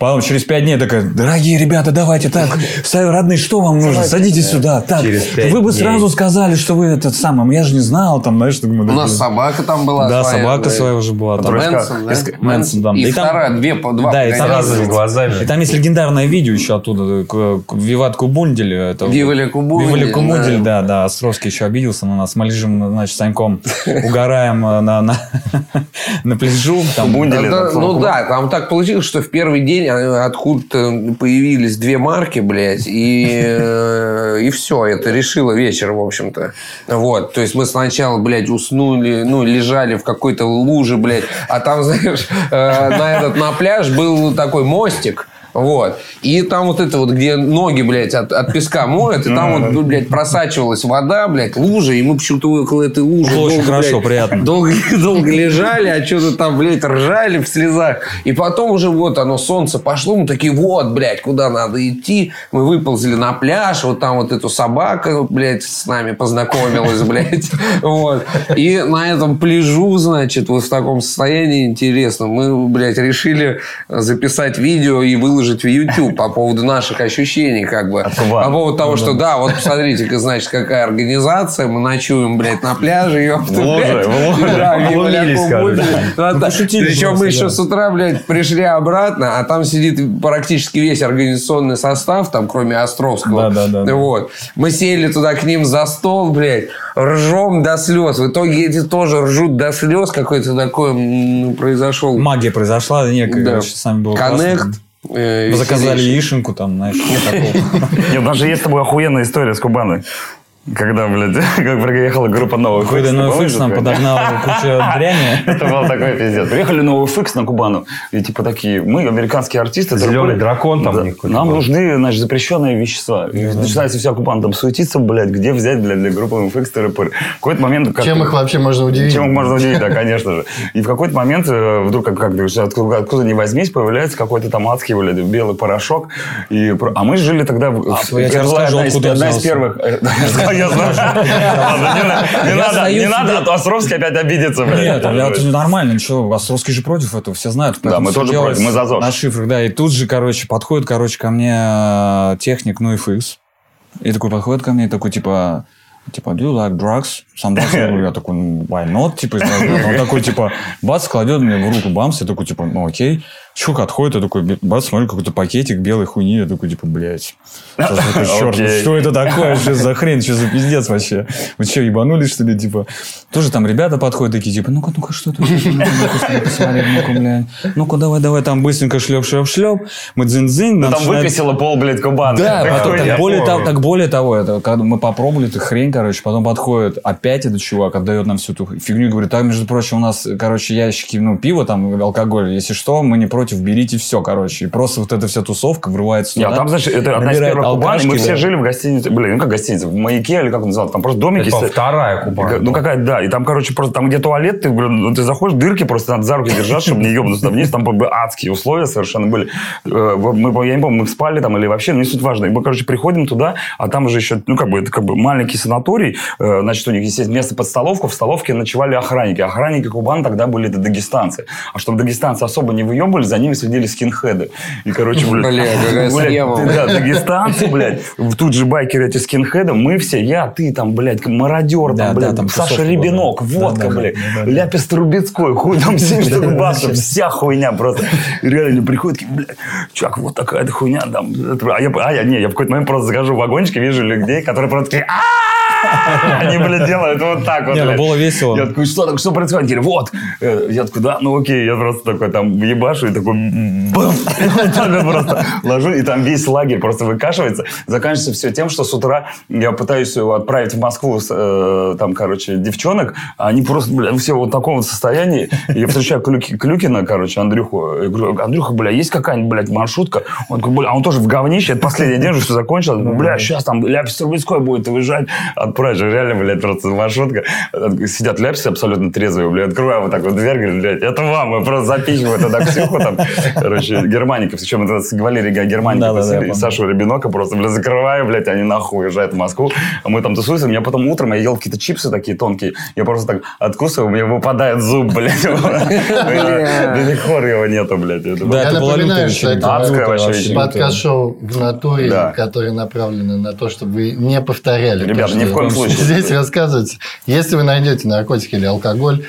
Потом через пять дней такая, дорогие ребята, давайте так, родные, что вам нужно? Садитесь сюда. Так, вы бы сразу сказали, что вы этот самый, я же не знал, там, знаешь, мы У нас собака там была Да, собака своя уже была. Мэнсон, да? И, вторая, две, по два. Да, и там глазами. И там есть легендарное видео еще оттуда. Виват Кубундель. Вивали Кубундель, Вивали Кубундель, да. да. Островский еще обиделся на нас. Мы лежим, значит, Саньком угораем э, на, на, на пляжу. Ну да, там так получилось, что в первый день откуда-то появились две марки, блядь, и, э, и все, это решило вечер, в общем-то. Вот, то есть мы сначала, блядь, уснули, ну, лежали в какой-то луже, блядь, а там, знаешь, э, на этот, на пляж был такой мостик, вот. И там вот это вот, где ноги, блядь, от, от песка моют, и там вот, блядь, просачивалась вода, блядь, лужа, и мы почему-то около этой лужи Было очень долго, хорошо, блядь, приятно. долго, долго лежали, а что-то там, блядь, ржали в слезах. И потом уже вот оно, солнце пошло, мы такие, вот, блядь, куда надо идти. Мы выползли на пляж, вот там вот эту собака, блядь, с нами познакомилась, блядь. Вот. И на этом пляжу, значит, вот в таком состоянии интересно, мы, блядь, решили записать видео и выложить в YouTube по поводу наших ощущений, как бы. Кубани. По поводу того, что, да, вот посмотрите, значит, какая организация, мы ночуем, блядь, на пляже, ёпта, блядь. будили. Ну, а пошутили Причем мы еще с утра, блядь, пришли обратно, а там сидит практически весь организационный состав, там, кроме Островского. Да, да, да. Вот. Мы сели туда к ним за стол, блядь, ржем до слез. В итоге эти тоже ржут до слез. Какой-то такой м, произошел Магия произошла, некая, да, короче, с нами было коннект. классно. Э, Мы заказали яишенку там, знаешь, такого. Нет, даже есть с тобой охуенная история с Кубаной. Когда, блядь, как приехала группа новых Какой-то Фикс, NOFX нам подогнал кучу дряни. Это был такой пиздец. Приехали NOFX на Кубану. И типа такие, мы, американские артисты. Зеленый дракон там какой-то Нам нужны, значит, запрещенные вещества. Начинается вся Кубана там суетиться, блядь, где взять, блядь, для группы NOFX тыры-пыры. В какой-то момент... Чем их вообще можно удивить? Чем их можно удивить, да, конечно же. И в какой-то момент э, вдруг, как, как откуда, откуда ни возьмись, появляется какой-то там адский, блядь, белый порошок. И, а мы жили тогда... в- А, я тебе расскажу, одна из- откуда одна из первых... Я знаю. Не на- Не надо, а то Островский опять обидится. Нет, а это нормально, ничего, Островский же против этого, все знают. поэтому мы тоже против, мы за ЗОЖ. На шифрах, да, и тут же, короче, подходит, короче, ко мне э, техник NoFX, и такой подходит ко мне, и такой, типа, типа, do you like drugs? Сам? Я такой, ну, why not? Типа, он такой, типа, бац, кладет мне в руку бамс, я такой, типа, ну, окей. Чувак отходит, я такой, бац, смотрю, какой-то пакетик белой хуйни, я такой, типа, блядь, такой черт, ну что это такое, что за хрень, что за пиздец вообще? Вы что, ебанулись, что ли, типа? Тоже там ребята подходят такие, типа, ну-ка, ну-ка, что это? Ну-ка, давай, давай, там быстренько шлеп, шлеп, шлеп. Мы дзынь-дзынь. Там начинаем- выкосило пол, блядь, Кубана. да, более того, так более того, это когда мы попробовали эту хрень, короче, потом подходит опять этот чувак, отдает нам всю эту фигню и говорит, так, между прочим, у нас, короче, ящики, ну, пива, там, алкоголь, если что, мы не против, берите все, короче. И просто вот эта вся тусовка врывается а туда. там, значит, это одна из первых Кубан, и мы все жили в гостинице, блин, ну как гостиница, в маяке или как он назывался, там просто домики. Это стоят. вторая Кубань. Ну какая, да, и там, короче, просто там где туалет, ты, блин, ну, ты заходишь, дырки просто надо за руки держать, чтобы не ебнуться там вниз, там адские условия совершенно были. Э, Мы, я не помню, мы спали там или вообще, ну не суть важно. И мы, короче, приходим туда, а там уже еще, ну как бы, это как бы маленький санаторий, Э, значит, у них есть место под столовку, в столовке ночевали охранники. Охранники Кубан тогда были это дагестанцы. А чтобы дагестанцы особо не выебывали, за ними следили скинхеды. И, короче, блядь, Бля, блядь, да, дагестанцы, блядь, тут же байкеры эти скинхеды, мы все, я, ты там, блядь, мародер, там, блядь, там Саша Ребенок, водка, блядь. Ляпис Трубецкой, хуй там 7 штук баксов, вся хуйня просто. Реально такие, блядь, чувак, вот такая-то хуйня, там, а я, а я, не, я в какой-то момент просто захожу в вагончик и вижу людей, которые просто такие! они, блядь, делают вот так вот, Не, ну, было весело. Я такой, что, так, что происходит? Они вот. Э, Я такой, да, ну окей. Я просто такой там ебашу и такой, бам. Просто ложу, и там весь лагерь просто выкашивается. Заканчивается все тем, что с утра я пытаюсь его отправить в Москву, э, там, короче, девчонок, а они просто, бля, все вот в таком вот состоянии. Я встречаю Клюки- Клюкина, короче, Андрюху. Я говорю, Андрюха, бля, есть какая-нибудь, блядь, маршрутка? Он такой, бля, а он тоже в говнище, это последний день уже все закончилось. Бля, сейчас там Ляпис Трубецкой будет выезжать, отправить же, реально, блядь, просто маршрутка. Сидят Ляписы абсолютно трезвые, блядь, открываю вот так вот дверь, говорю, блядь, это вам, и просто запихиваю туда Ксюху там, короче, Германиков, причем это с Валерий Германиков посадили, я и. Сашу Рябинока просто, блядь, закрываю, блядь, они нахуй уезжают в Москву, а мы там тусуемся, меня потом утром, я ел какие-то чипсы такие тонкие, я просто так откусываю, у меня выпадает зуб, блядь, до сих пор его нету, блядь. Это Да, Я напоминаю, что это. Подкаст-шоу в натуре, Да. которое направлено на то, чтобы вы не повторяли. то, Ребята, ни в коем случае. Здесь рассказывается. Если вы найдете наркотики или алкоголь,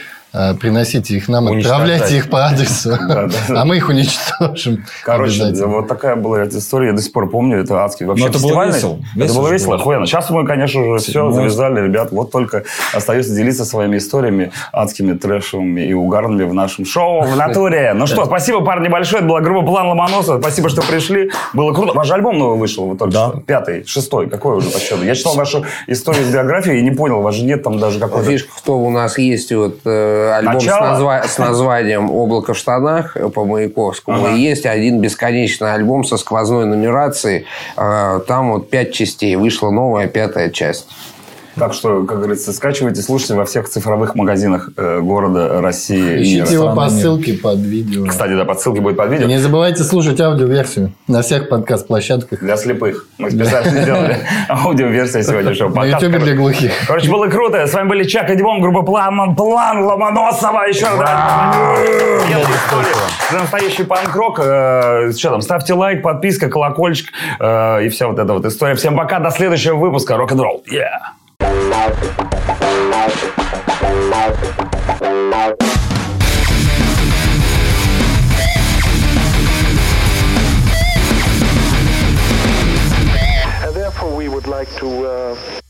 приносите их нам, отправляйте их по адресу, Да, да. а мы их уничтожим. Короче, вот такая была эта история, я до сих пор помню, это адский вообще Но это было весело. Это Весело было весело, охуенно. Сейчас мы, конечно же, все Ну, завязали, ребят, вот только остается делиться своими историями адскими, трэшевыми и угарными в нашем шоу в натуре. Ну что, спасибо, парни, большое, это была группа План Ломоносова, спасибо, что пришли, было круто. Ваш альбом новый вышел, вот только Да. что, пятый, шестой, какой уже по счету? Я читал вашу историю с биографией и не понял, у вас же нет там даже какой-то... Фишка в том, у нас есть вот альбом с, назва- с названием «Облако в штанах» по Маяковскому. Ага. И есть один бесконечный альбом со сквозной нумерацией. Э, там вот пять частей. Вышла новая пятая часть. Так что, как говорится, скачивайте, слушайте во всех цифровых магазинах э, города, России. Ищите его по ссылке под видео. Кстати, да, под ссылки будет под видео. не забывайте слушать аудиоверсию на всех подкаст-площадках. Для слепых. Мы специально сделали аудиоверсию сегодняшнего На подкаста. ютубе для глухих. Короче, было круто. С вами были Чак и Димон, группа План, План Ломоносова. Еще раз. Настоящий панк-рок. Э, Что там, ставьте лайк, подписка, колокольчик э, и вся вот эта вот история. Всем пока, до следующего выпуска. Рок-н-ролл. Yeah. Therefore, we would like to uh,